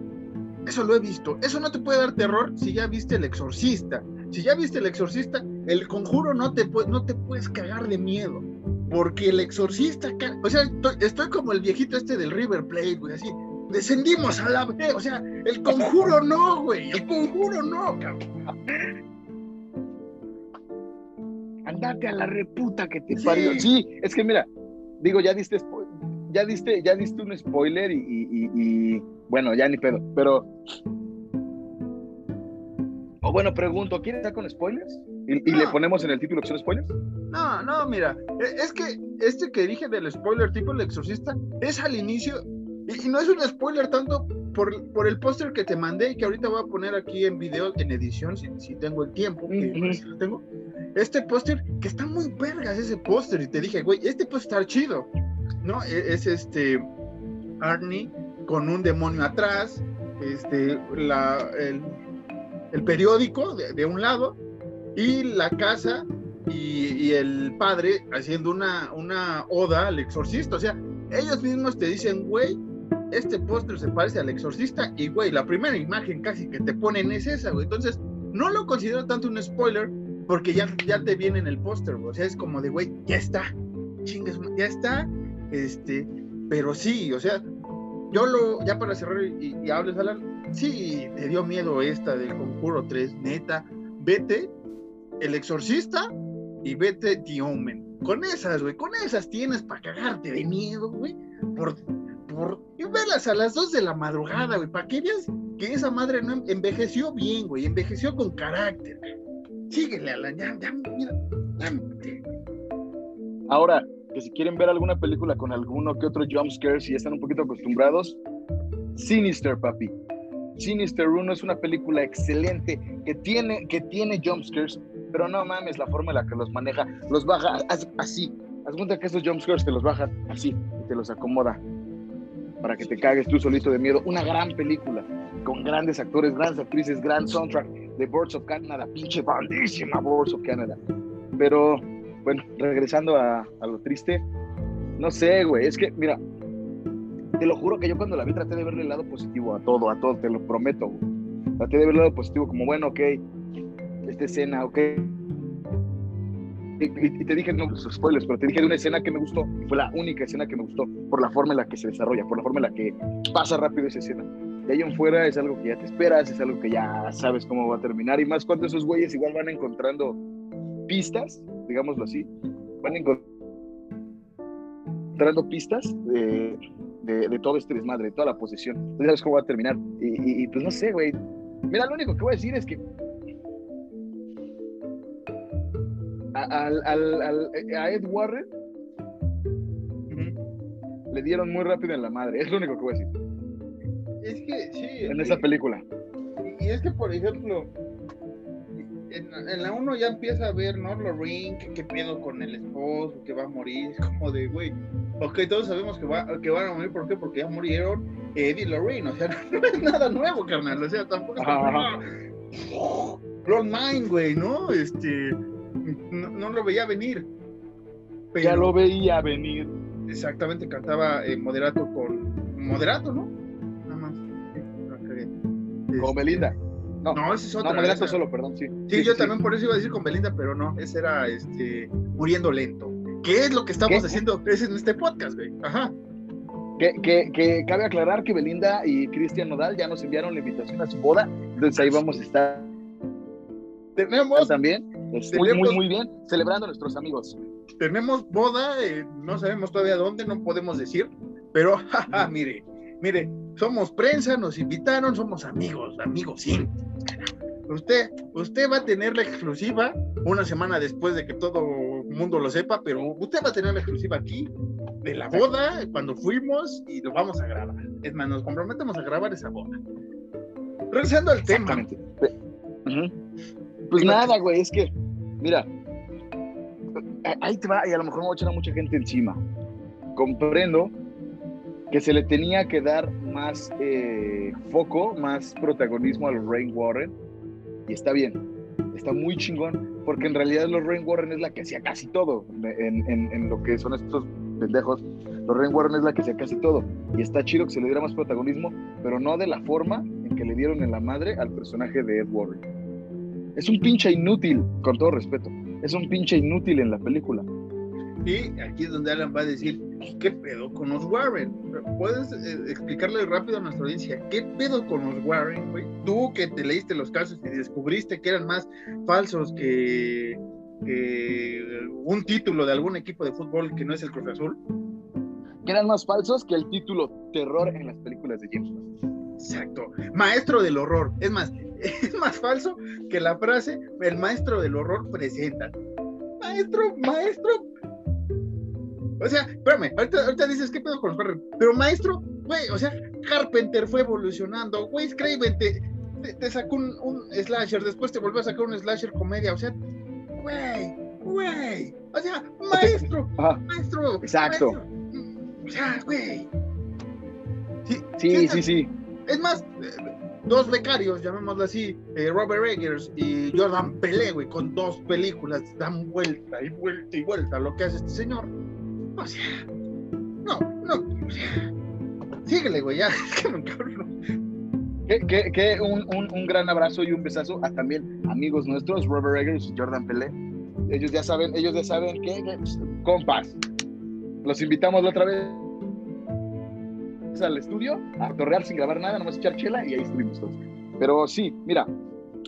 Eso lo he visto. Eso no te puede dar terror si ya viste el exorcista. Si ya viste el exorcista, el conjuro no te, no te puedes cagar de miedo. Porque el exorcista, o sea, estoy, como el viejito este del River Plate, güey, así. Descendimos a la B, o sea, el conjuro no, güey, el conjuro no, cabrón. Andate a la reputa que te parió. Sí, es que mira, digo, ya diste, ya diste, ya diste un spoiler y, bueno, ya ni pedo, pero. O bueno, pregunto, ¿quieres estar con spoilers? ¿Y, le ponemos en el título que son spoilers? No, no, mira, e, es que este que dije del spoiler tipo El Exorcista es al inicio, y, no es un spoiler tanto por, por el póster que te mandé y que ahorita voy a poner aquí en video, en edición, si, si tengo el tiempo, que lo tengo. Este póster, que está muy vergas ese póster, y te dije, güey, este puede estar chido, ¿no? E, es, este Arnie con un demonio atrás, este, la, el, periódico de, un lado y la casa y, el padre haciendo una, una oda al exorcista. O sea, ellos mismos te dicen, güey, este póster se parece al exorcista y, güey, la primera imagen casi que te ponen es esa, güey. Entonces, no lo considero tanto un spoiler porque ya, ya te viene en el póster, O sea, es como de, güey, ya está, chingues, ya está, este, pero sí, o sea, yo lo, ya para cerrar y, y hables, Alan, sí, te dio miedo esta del Conjuro 3, neta, vete, el exorcista y vete The Omen. Con esas, güey, con esas tienes para cagarte de miedo, güey, por, por, y verlas a las 2 de la madrugada, güey, para que veas que esa madre no envejeció bien, güey, envejeció con carácter. Síguele, Alan, ya, ya, mira, Ahora, que si quieren ver alguna película con alguno que otro jumpscare, si están un poquito acostumbrados, Sinister, papi. Sinister 1 es una película excelente que tiene, que tiene jumpscares, pero no mames la forma en la que los maneja. Los baja así. Haz cuenta que esos jumpscares te los baja así y te los acomoda para que te cagues tú solito de miedo. Una gran película con grandes actores, grandes actrices, gran soundtrack de Birds of Canada, pinche bandísima Birds of Canada. Pero bueno, regresando a, lo triste, no sé, güey, es que, mira, te lo juro que yo cuando la vi traté de verle el lado positivo a todo, a todo, te lo prometo, Traté de ver el lado positivo como, bueno, ok, esta escena, ok. Y, te dije, no, pues, spoilers, pero te dije de una escena que me gustó, fue la única escena que me gustó, por la forma en la que se desarrolla, por la forma en la que pasa rápido esa escena. De ahí en fuera es algo que ya te esperas, es algo que ya sabes cómo va a terminar, y más cuando esos güeyes igual van encontrando pistas digámoslo así, van encontrando pistas de, de, todo este desmadre, de toda la posesión. Entonces sabes cómo va a terminar. Y, pues no sé, güey. Mira, lo único que voy a decir es que a, a Ed Warren le dieron muy rápido en la madre. Es lo único que voy a decir. Es que sí. En esa película. Y es que, por ejemplo, en, la 1 ya empieza a ver, ¿no? Lorraine, que qué pedo con el esposo, que va a morir, es como de, güey, ok, todos sabemos que, va, que van a morir, ¿por qué? Porque ya murieron Eddie y Lorraine, o sea, (laughs) no, es nada nuevo, carnal, o sea, tampoco es como, Mind, güey, ¿no? Este, no, lo veía venir. ya lo veía venir. Exactamente, cantaba eh, Moderato con Moderato, ¿no? Nada más. Con Belinda. No, no ese es otro. No, solo, perdón, sí. Sí, yo también por eso iba a decir con Belinda, pero no, ese era este, Muriendo Lento. ¿Qué es lo que estamos haciendo en este podcast, güey? Ajá. Que, que, que, cabe aclarar que Belinda y Cristian Nodal ya nos enviaron la invitación a su boda Entonces ahí vamos a estar. Tenemos también. Este, muy, muy, muy bien. Celebrando a nuestros amigos. Tenemos boda, eh, no sabemos todavía dónde, no podemos decir, pero (laughs) jaja, mire, mire, somos prensa, nos invitaron, somos amigos, amigos sí. Usted, usted va a tener la exclusiva una semana después de que todo mundo lo sepa, pero usted va a tener la exclusiva aquí de la boda cuando fuimos y lo vamos a grabar. Es más, nos comprometemos a grabar esa boda. Regresando al tema. Pues nada, güey, es que, mira, ahí te va, y a lo mejor me voy a echar a mucha gente encima. Comprendo que se le tenía que dar más eh, foco, más protagonismo a los Rain Warren, y está bien, está muy chingón, porque en realidad los Rain Warren es la que hacía casi todo en, en, lo que son estos pendejos. Los Rain Warren es la que hacía casi todo, y está chido que se le diera más protagonismo, pero no de la forma en que le dieron en la madre al personaje de Ed Warren. Es un pinche inútil, con todo respeto. Es un pinche inútil en la película. Y aquí es donde Alan va a decir, ¿qué pedo con los Warren? ¿Puedes eh, explicarle rápido a nuestra audiencia qué pedo con los Warren, güey? Tú que te leíste los casos y descubriste que eran más falsos que, un título de algún equipo de fútbol que no es el Cruz Azul. Que eran más falsos que el título terror en las películas de James. Exacto. Maestro del horror. Es más, (laughs) es más falso que la frase el maestro del horror presenta. Maestro, maestro, o sea, espérame, ahorita, dices, ¿qué pedo con los Warren? Pero maestro, güey, o sea, Carpenter fue evolucionando, güey, Craven te, te, sacó un, slasher, después te volvió a sacar un slasher comedia, o sea, güey, güey, o sea, maestro, maestro. Exacto. o sea, güey. Sí, sí, sí, Es más, dos becarios, llamémoslo así, eh, Robert Eggers y Jordan Pelé, güey, con dos películas, dan vuelta y vuelta y vuelta lo que hace este señor. O sea, no, no, o sea, síguele, güey, ya, (laughs) es que me Que, que, un, un, un, gran abrazo y un besazo a también amigos nuestros, Robert Eggers y Jordan Pelé. Ellos ya saben, ellos ya saben que, pues, compas, los invitamos otra vez al estudio a torrear sin grabar nada, nomás echar chela y ahí estuvimos todos. Pero sí, mira,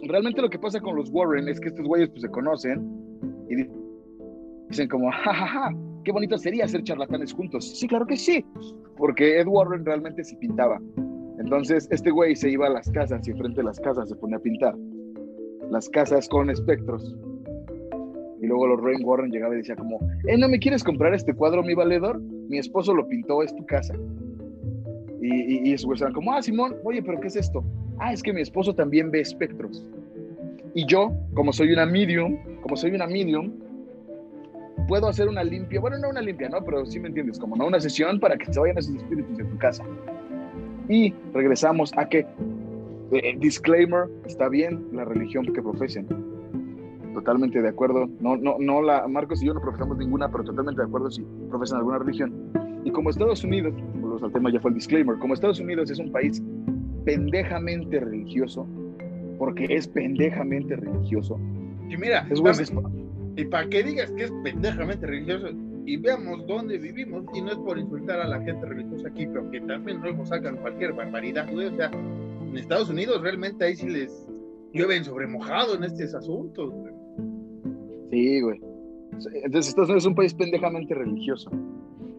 realmente lo que pasa con los Warren es que estos güeyes pues se conocen y dicen como, jajaja, ja, ja, qué bonito sería ser charlatanes juntos. Sí, claro que sí, porque Ed Warren realmente sí pintaba. Entonces, este güey se iba a las casas y enfrente de las casas se ponía a pintar. Las casas con espectros. Y luego los Rain Warren llegaba y decía como, eh, ¿no me quieres comprar este cuadro, mi valedor? Mi esposo lo pintó, es tu casa. Y, y, esos güeyes eran como, ah, Simón, oye, pero ¿qué es esto? Ah, es que mi esposo también ve espectros. Y yo, como soy una medium, como soy una medium, puedo hacer una limpia, bueno, no una limpia, ¿no? Pero sí me entiendes, como no una sesión para que se vayan esos espíritus de tu casa. Y regresamos a que, eh, disclaimer, está bien la religión que profesen. Totalmente de acuerdo. No, no, no, la, Marcos y yo no profesamos ninguna, pero totalmente de acuerdo si profesan alguna religión. Y como Estados Unidos, volvemos al tema, ya fue el disclaimer, como Estados Unidos es un país pendejamente religioso, porque es pendejamente religioso. Y mira, es, y para que digas que es pendejamente religioso y veamos dónde vivimos, y no es por insultar a la gente religiosa aquí, pero que también luego sacan cualquier barbaridad, güey. O sea, en Estados Unidos realmente ahí sí les llueven sobre mojado en estos asuntos. Sí, güey. Entonces Estados Unidos es un país pendejamente religioso.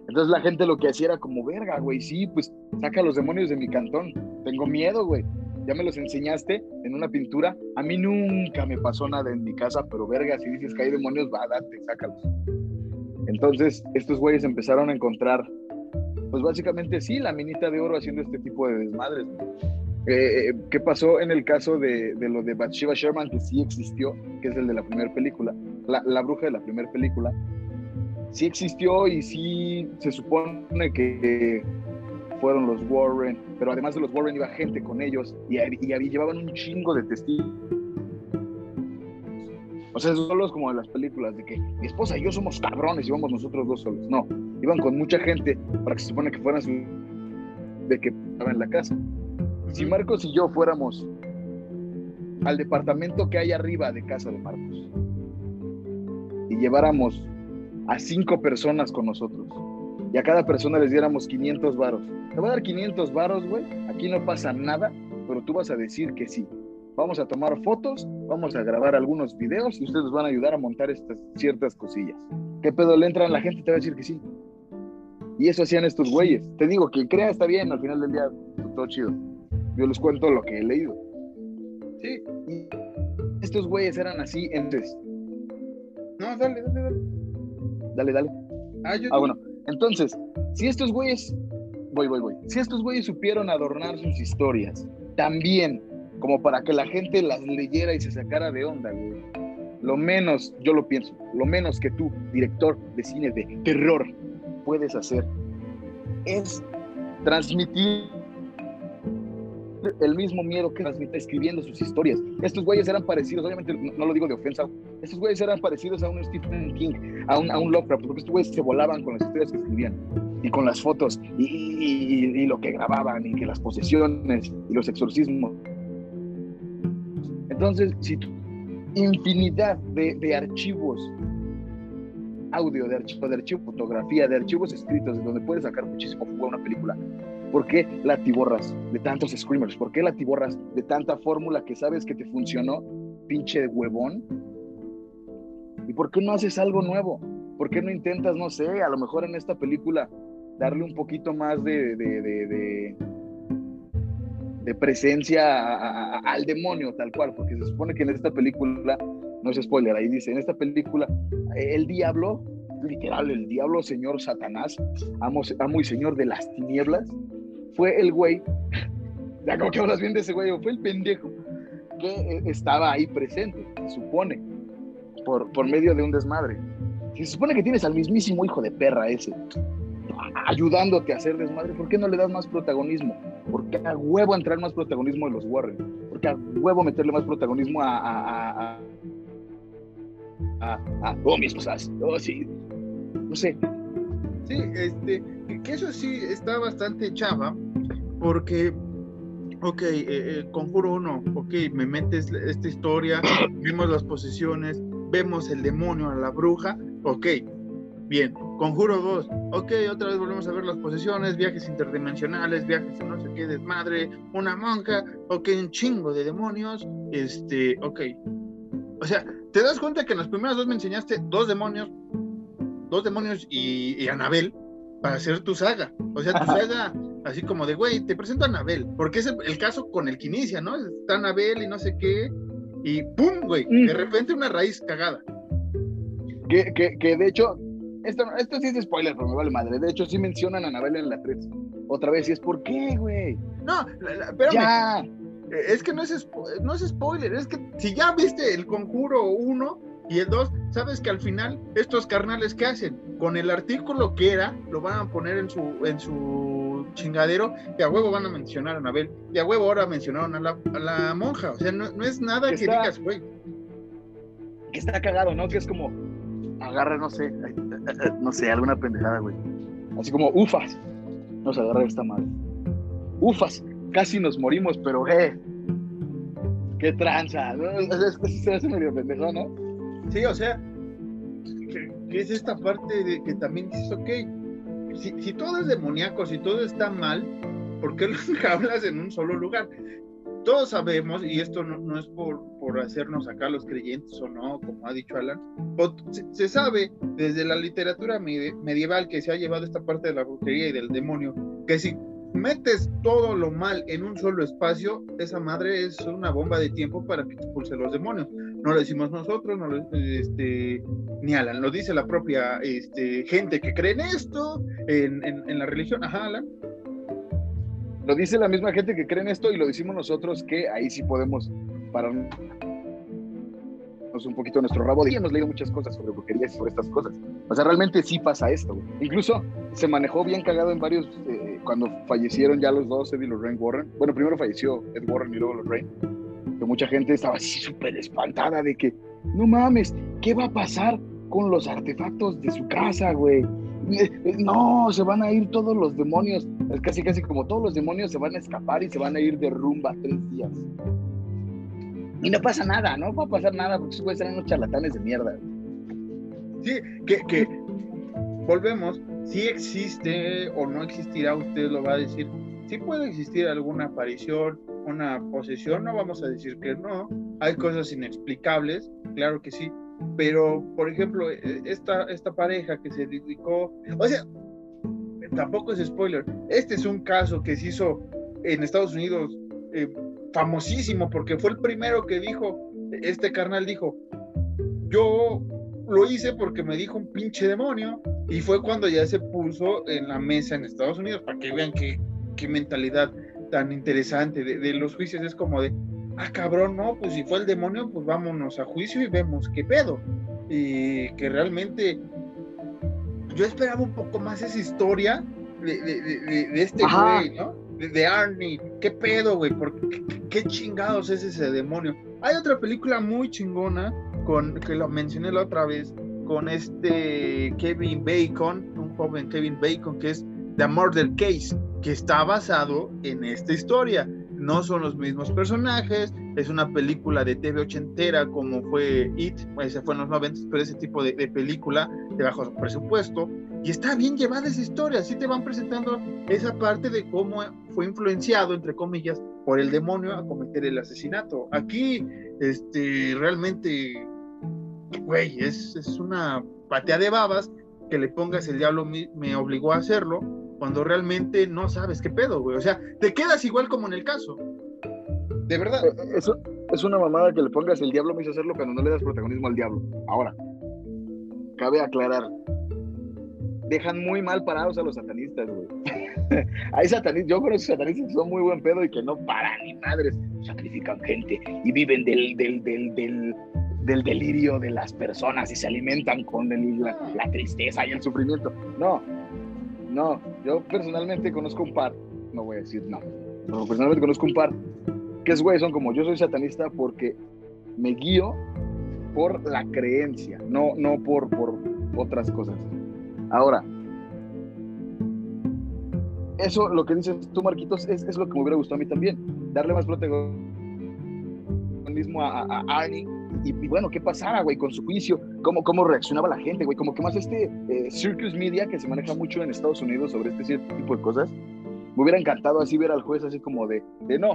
Entonces la gente lo que hacía era como, verga, güey, sí, pues saca a los demonios de mi cantón. Tengo miedo, güey ya me los enseñaste en una pintura. A mí nunca me pasó nada en mi casa, pero verga, si dices que hay demonios, va, date, sácalos. Entonces, estos güeyes empezaron a encontrar, pues básicamente sí, la minita de oro haciendo este tipo de desmadres. Eh, eh, ¿Qué pasó en el caso de, lo de Bathsheba Sherman, que sí existió, que es el de la primera película, la, la bruja de la primera película? Sí existió y sí se supone que fueron los Warren, pero además de los Warren iba gente con ellos y, y, llevaban un chingo de testigos. O sea, solo es como de las películas de que mi esposa y yo somos cabrones y vamos nosotros dos solos. No, iban con mucha gente para que se supone que fueran de que estaban en la casa. Si Marcos y yo fuéramos al departamento que hay arriba de casa de Marcos y lleváramos a cinco personas con nosotros y a cada persona les diéramos 500 varos, te voy a dar 500 varos, güey. Aquí no pasa nada, pero tú vas a decir que sí. vamos a tomar fotos, vamos a grabar algunos videos y ustedes van a ayudar a montar estas ciertas cosillas. ¿Qué pedo le entran? La gente te va a decir que sí. Y eso hacían estos güeyes. Te digo, que crea está bien, al final del día, todo chido. Yo les cuento lo que he leído. Sí. Y estos güeyes eran así, entonces. No, dale, dale, dale. Dale, dale. Ah, yo Ah, bueno. Entonces, si estos güeyes. Voy, voy, voy. Si estos güeyes supieron adornar sus historias también, como para que la gente las leyera y se sacara de onda, güey. Lo menos, yo lo pienso, lo menos que tú, director de cine de terror, puedes hacer es transmitir el mismo miedo que transmite escribiendo sus historias. Estos güeyes eran parecidos, obviamente no, lo digo de ofensa, estos güeyes eran parecidos a un Stephen King, a un, a un Lovecraft, porque estos güeyes se volaban con las historias que escribían y con las fotos y, y- y- y lo que grababan y que las posesiones y los exorcismos. Entonces, si tú- infinidad de, de archivos, audio, de archivo, de archivo fotografía, de archivos escritos, de donde puedes sacar muchísimo jugo a una película. ¿Por qué la atiborras de tantos screamers? ¿Por qué la atiborras de tanta fórmula que sabes que te funcionó, pinche huevón? ¿Y por qué no haces algo nuevo? ¿Por qué no intentas, no sé, a lo mejor en esta película darle un poquito más de, de, de, presencia al demonio, tal cual? Porque se supone que en esta película, no es spoiler, ahí dice, en esta película, el diablo, literal, el diablo, señor Satanás, amo, amo y señor de las tinieblas, fue el güey, (laughs) ya como que hablas bien de ese güey, fue el pendejo que eh, estaba ahí presente, se supone, por, por medio de un desmadre. Se supone que tienes al mismísimo hijo de perra ese, ayudándote a hacer desmadre, ¿por qué no le das más protagonismo? ¿Por qué a huevo entrar más protagonismo de los Warren? ¿Por qué a huevo meterle más protagonismo a... a, a, a, a- oh, mis cosas, oh, sí, no sé, Sí, este, que eso sí está bastante chava, porque, ok, eh, eh, Conjuro 1, ok, me metes esta historia, (coughs) vimos las posesiones, vemos el demonio, a la bruja, ok, bien. Conjuro 2, ok, otra vez volvemos a ver las posesiones, viajes interdimensionales, viajes a no sé qué desmadre, una monja, ok, un chingo de demonios, este, ok. O sea, te das cuenta que en las primeras dos me enseñaste dos demonios, dos demonios y, y Anabel para hacer tu saga. O sea, tu saga, así como de, güey, te presento a Anabel, porque es el, el caso con el que inicia, ¿no? Está Anabel y no sé qué, y ¡pum, güey! Mm. De repente una raíz cagada. que, que, que de hecho, esto, esto sí es spoiler, pero me vale madre, de hecho sí mencionan a Anabel en la 3, otra vez, y es ¿por qué, güey? No, la- la- espérame, Ya, eh, es que no es, spo- no es spoiler, es que si ya viste el conjuro 1 y el 2, sabes que al final estos carnales, ¿qué hacen? Con el artículo que era, lo van a poner en su, en su chingadero, y a huevo van a mencionar a Anabel, y a huevo ahora mencionaron a la, a la monja, o sea, no, no es nada Que que está- digas, güey. que está cagado, ¿no? Que es como, agarra, no sé, no sé, alguna pendejada, güey. Así como, ufas, nos agarra esta madre. Ufas, casi nos morimos, pero, eh, qué tranza, ¿no? Es que sí se hace medio pendejo, ¿no? Sí, o sea, que, es esta parte de que también dices, ok, si, todo es demoníaco, si todo está mal, ¿por qué lo (laughs) hablas en un solo lugar? Todos sabemos, y esto no, no es por, por hacernos acá los creyentes o no, como ha dicho Alan, se, se sabe desde la literatura medieval que se ha llevado esta parte de la brujería y del demonio, que si metes todo lo mal en un solo espacio, esa madre es una bomba de tiempo para que expulse los demonios no lo decimos nosotros, no lo, este, ni Alan, lo dice la propia este, gente que cree en esto, en, en- en la religión. Ajá, Alan. Lo dice la misma gente que cree en esto y lo decimos nosotros que ahí sí podemos pararnos un poquito nuestro rabo. Y hemos leído muchas cosas sobre brujería y sobre estas cosas. O sea, realmente sí pasa esto. Incluso se manejó bien cagado en varios, eh, cuando fallecieron ya los dos, Ed y Lorraine Warren. Bueno, primero falleció Ed Warren y luego Lorraine. Que mucha gente estaba así súper espantada de que, no mames, ¿qué va a pasar con los artefactos de su casa, güey? Eh, eh, No, se van a ir todos los demonios. Es casi, casi como todos los demonios se van a escapar y se van a ir de rumba tres días. Y no pasa nada, no va a pasar nada porque esos güeyes eran unos charlatanes de mierda. Sí, que, que volvemos, si existe o no existirá, usted lo va a decir, sí puede existir alguna aparición una posesión, no vamos a decir que no, hay cosas inexplicables, claro que sí, pero por ejemplo, e, esta, esta pareja que se dedicó, o sea, tampoco es spoiler, este es un caso que se hizo en Estados Unidos eh, famosísimo porque fue el primero que dijo, este carnal dijo, yo lo hice porque me dijo un pinche demonio y fue cuando ya se puso en la mesa en Estados Unidos para que vean qué, qué mentalidad tan interesante de, de, los juicios es como de, ah cabrón, no, pues si fue el demonio, pues vámonos a juicio y vemos qué pedo. Y que realmente yo esperaba un poco más esa historia de, de este güey, ¿no? De, Arnie, qué pedo, güey, porque qué, chingados es ese demonio. Hay otra película muy chingona con que lo mencioné la otra vez con este Kevin Bacon, un joven Kevin Bacon que es The Murder Case, que está basado en esta historia. No son los mismos personajes, es una película de TV ochentera como fue It, ese fue en los 90, pero ese tipo de, de película de bajo presupuesto. Y está bien llevada esa historia, así te van presentando esa parte de cómo fue influenciado, entre comillas, por el demonio a cometer el asesinato. Aquí, este, realmente, güey, es, es una patea de babas que le pongas el diablo me obligó a hacerlo, cuando realmente no sabes qué pedo, güey. O sea, te quedas igual como en el caso. De verdad. Eh, eh, eso es una mamada que le pongas el diablo me hizo hacerlo cuando no le das protagonismo al diablo. Ahora, cabe aclarar, dejan muy mal parados a los satanistas, güey. (laughs) Hay satanistas, yo conozco satanistas que son muy buen pedo y que no paran ni madres, sacrifican gente y viven del, del, del, del, del delirio de las personas y se alimentan con la, la, tristeza y el sufrimiento. No, no, yo personalmente conozco un par, no voy a decir no, pero personalmente conozco un par que es güey, son como yo soy satanista porque me guío por la creencia, no, no por, por otras cosas. Ahora, eso, lo que dices tú, Marquitos, es, es, lo que me hubiera gustado a mí también. Darle más protagonismo a, a. Y, y, bueno, ¿qué pasara, güey, con su juicio? ¿Cómo, cómo reaccionaba la gente, güey? Como que más este eh, circus media que se maneja mucho en Estados Unidos sobre este tipo de cosas. Me hubiera encantado así ver al juez así como de, de no,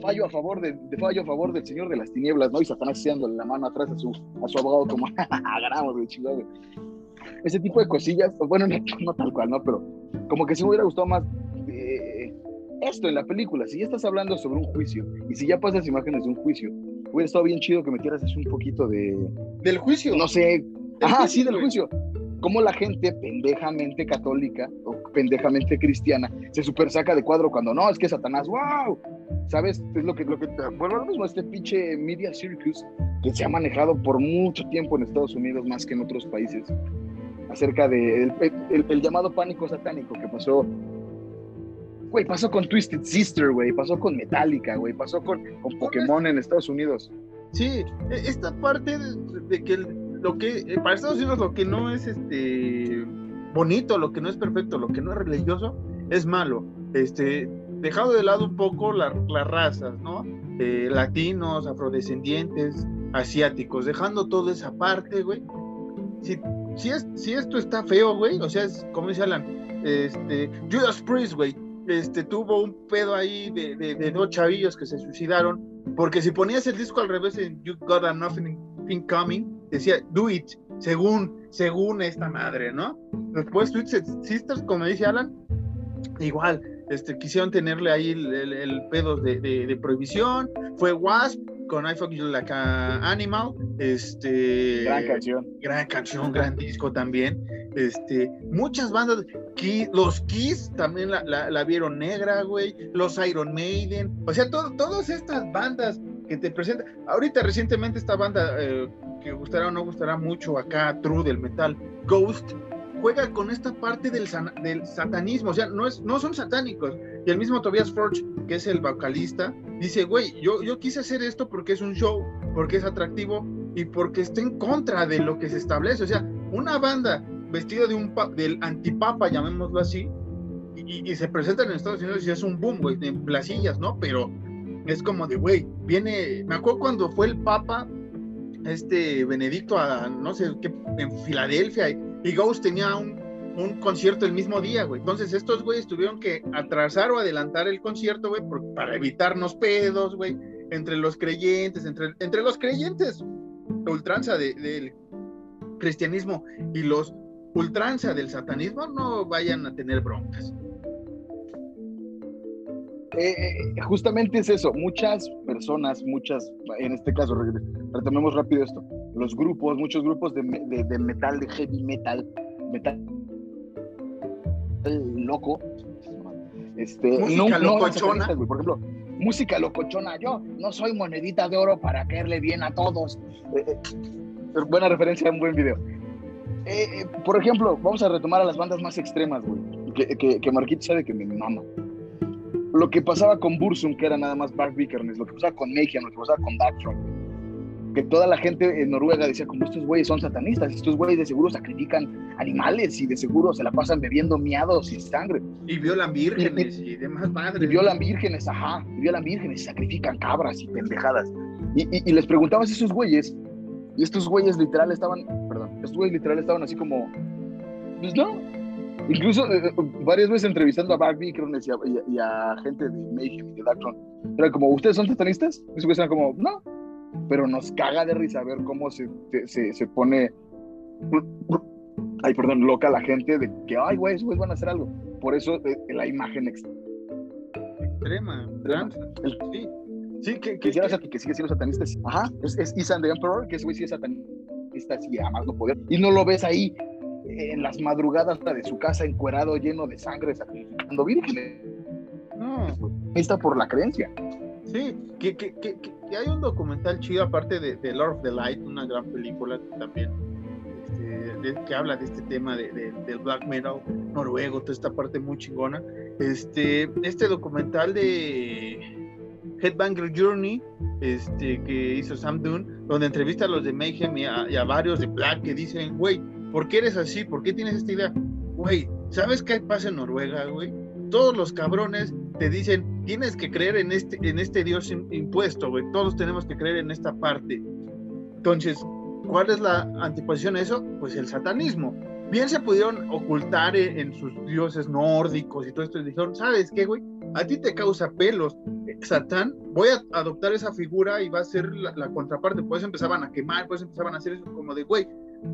fallo a favor de, de, fallo a favor del señor de las tinieblas, ¿no? Y Satanás haciendo la mano atrás a su, a su abogado como, (laughs) agarramos, güey, chingado ese tipo de cosillas, bueno, (laughs) no, tal cual, ¿no? Pero como que sí me hubiera gustado más eh, esto en la película. Si ya estás hablando sobre un juicio y si ya pasas imágenes de un juicio, hubiera estado bien chido que metieras así un poquito de... Del juicio. No sé. Ajá, sí, del juicio. Como la gente pendejamente católica o pendejamente cristiana se super saca de cuadro cuando no, es que Satanás, wow, ¿sabes? Es lo que, lo que, bueno, lo mismo, este pinche media circus que se ha manejado por mucho tiempo en Estados Unidos más que en otros países acerca del de el, el, llamado pánico satánico que pasó. Güey, pasó con Twisted Sister, güey, pasó con Metallica, güey, pasó con, con Pokémon en Estados Unidos. Sí, e, esta parte de, de que lo que eh, para Estados Unidos lo que no es este bonito, lo que no es perfecto, lo que no es religioso, es malo. Este, dejado de lado un poco la, las razas, ¿no? Eh, latinos, afrodescendientes, asiáticos, dejando toda esa parte, güey. Si si, es, si esto está feo, güey, o sea, es como dice Alan, este, Judas Priest, güey, este, tuvo un pedo ahí de, de, dos chavillos que se suicidaron, porque si ponías el disco al revés en You Got a Nothing Coming, decía, do it, según, según esta madre, ¿no? Después Twisted Sisters, como dice Alan, igual, este, quisieron tenerle ahí el, el, el pedo de, de, prohibición, fue Wasp, con I Fuck You Like a Animal, este... Gran canción. Gran canción, gran disco también. Este, muchas bandas, los Kiss también la, la, la, vieron negra, güey, los Iron Maiden, o sea, todo, todas estas bandas que te presentan. Ahorita recientemente esta banda eh, que gustará o no gustará mucho acá, True del metal, Ghost, juega con esta parte del, satanismo, o sea, no, es, no son satánicos. Y el mismo Tobias Forge, que es el vocalista, dice, güey, yo, yo quise hacer esto porque es un show, porque es atractivo y porque está en contra de lo que se establece. O sea, una banda vestida de un del antipapa, llamémoslo así, y, y, se presenta en Estados Unidos y es un boom, güey, en placillas, ¿no? Pero es como de, güey, viene, me acuerdo cuando fue el papa, este Benedicto, a no sé qué, en Filadelfia, Ghost tenía un, un concierto el mismo día, güey. Entonces estos güeyes tuvieron que atrasar o adelantar el concierto, güey, para evitarnos pedos, güey, entre los creyentes, entre, entre los creyentes, ultranza del cristianismo y los ultranza del satanismo, no vayan a tener broncas. Eh, eh, justamente es eso, muchas personas, muchas, en este caso, retomemos rápido esto, los grupos, muchos grupos de, de metal, de heavy metal, metal loco, este, música locochona. por ejemplo, música locochona, yo no soy monedita de oro para caerle bien a todos. Eh, buena referencia, un buen video. por ejemplo, vamos a retomar a las bandas más extremas, güey, que, que, que Marquito sabe que me mama lo que pasaba con Bursum, que era nada más Vikernes, lo que pasaba con Mayhem, lo que pasaba con Darkthrone, que toda la gente en Noruega decía, como estos güeyes son satanistas, estos güeyes de seguro sacrifican animales y de seguro se la pasan bebiendo miados y sangre. Y violan vírgenes y, demás madres. Y violan vírgenes, ajá, y violan vírgenes y sacrifican cabras y pendejadas. Y, les preguntabas a esos güeyes, y estos güeyes literal estaban, perdón, estos güeyes literal estaban así como, pues no, Incluso eh, eh, varias veces entrevistando a Barbie y, y, a, gente de Mayhem y de Darktron, era como, ¿ustedes son satanistas? Y eran como, no. Pero nos caga de risa ver cómo se, se, se pone, ay, perdón, loca la gente de que, ay, güey, esos van a hacer algo. Por eso eh, la imagen extrema. sí. Sí, que, que, que, que sigue siendo satanista. Ajá, es, es Isan the Emperor, que ese güey sí es satanista, sí, además no poder. Y no lo ves ahí en las madrugadas de su casa encuerado, lleno de sangre, sacrificando vírgenes. No. Está por la creencia. Sí, que, que, que, que, hay un documental chido, aparte de, de, Lord of the Light, una gran película también, este, que habla de este tema de, del black metal noruego, toda esta parte muy chingona. Este, este documental de Headbanger Journey, este, que hizo Sam Dune, donde entrevista a los de Mayhem y a, y a varios de Black que dicen, güey, ¿Por qué eres así? ¿Por qué tienes esta idea? Güey, ¿sabes qué pasa en Noruega, güey? Todos los cabrones te dicen, tienes que creer en este, en este Dios impuesto, güey. Todos tenemos que creer en esta parte. Entonces, ¿cuál es la antiposición a eso? Pues el satanismo. Bien se pudieron ocultar en, sus dioses nórdicos y todo esto y dijeron, ¿sabes qué, güey? A ti te causa pelos. Satán, voy a adoptar esa figura y va a ser la, la contraparte. Pues empezaban a quemar, pues empezaban a hacer eso como de, güey,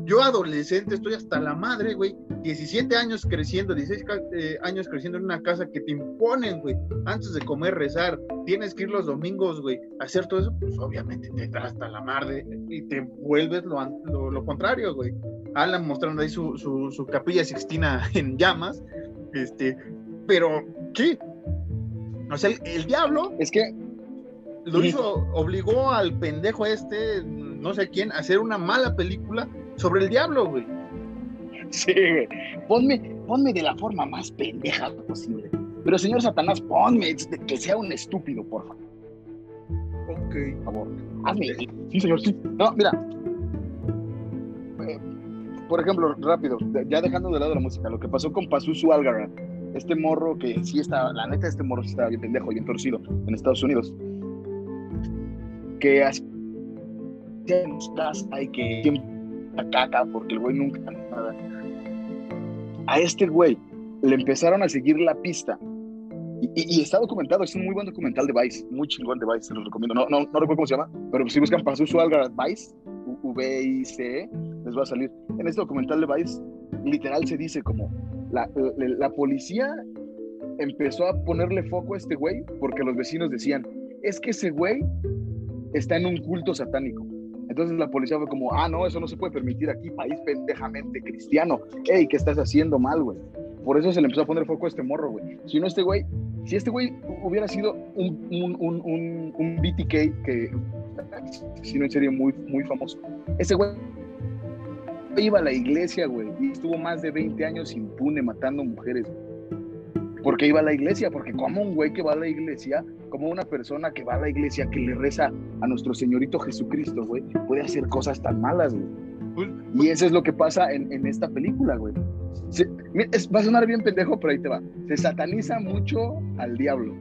yo adolescente estoy hasta la madre, güey. 17 años creciendo, 16 eh, años creciendo en una casa que te imponen, güey. Antes de comer, rezar. Tienes que ir los domingos, güey. hacer todo eso, pues obviamente te da hasta la madre y te vuelves lo, lo, contrario, güey. Alan mostrando ahí su, su, capilla sixtina (laughs) en llamas. Este, pero, ¿qué? O sea, el, diablo. Es que. Lo hizo, obligó al pendejo este, no sé quién, a hacer una mala película sobre el diablo, güey. Sí, güey. Ponme, ponme de la forma más pendeja posible. Pero señor Satanás, ponme que sea un estúpido, por favor. Ok. Por favor. Hazme. Sí, señor, sí. No, mira. Eh, por ejemplo, rápido, ya dejando de lado la música, lo que pasó con Pazuzu Algaran, este morro que sí está, la neta, este morro sí estaba bien pendejo, bien torcido en Estados Unidos. Que así hay que caca porque el güey nunca nada. A este güey le empezaron a seguir la pista y, está documentado, es un muy buen documental de Vice, muy chingón de Vice, se los recomiendo. No, no, no recuerdo cómo se llama, pero si buscan Pazuzu Algarat Vice, V-I-C-E, les va a salir. En este documental de Vice, literal se dice como la, la, la policía empezó a ponerle foco a este güey porque los vecinos decían, es que ese güey está en un culto satánico. Entonces la policía fue como, ah, no, eso no se puede permitir aquí, país pendejamente cristiano. Ey, ¿qué estás haciendo mal, güey? Por eso se le empezó a poner foco a este morro, güey. Si no, este güey, si este güey hubiera sido un, un, un, un, BTK, que si no en serio muy, muy famoso, ese güey iba a la iglesia, güey, y estuvo más de 20 años impune matando mujeres, porque iba a la iglesia, porque como un güey que va a la iglesia, como una persona que va a la iglesia, que le reza a nuestro Señorito Jesucristo, güey, puede hacer cosas tan malas, güey. Pues, y pues eso es lo que pasa en, en esta película, güey. va a sonar bien pendejo, pero ahí te va. Se sataniza mucho al diablo.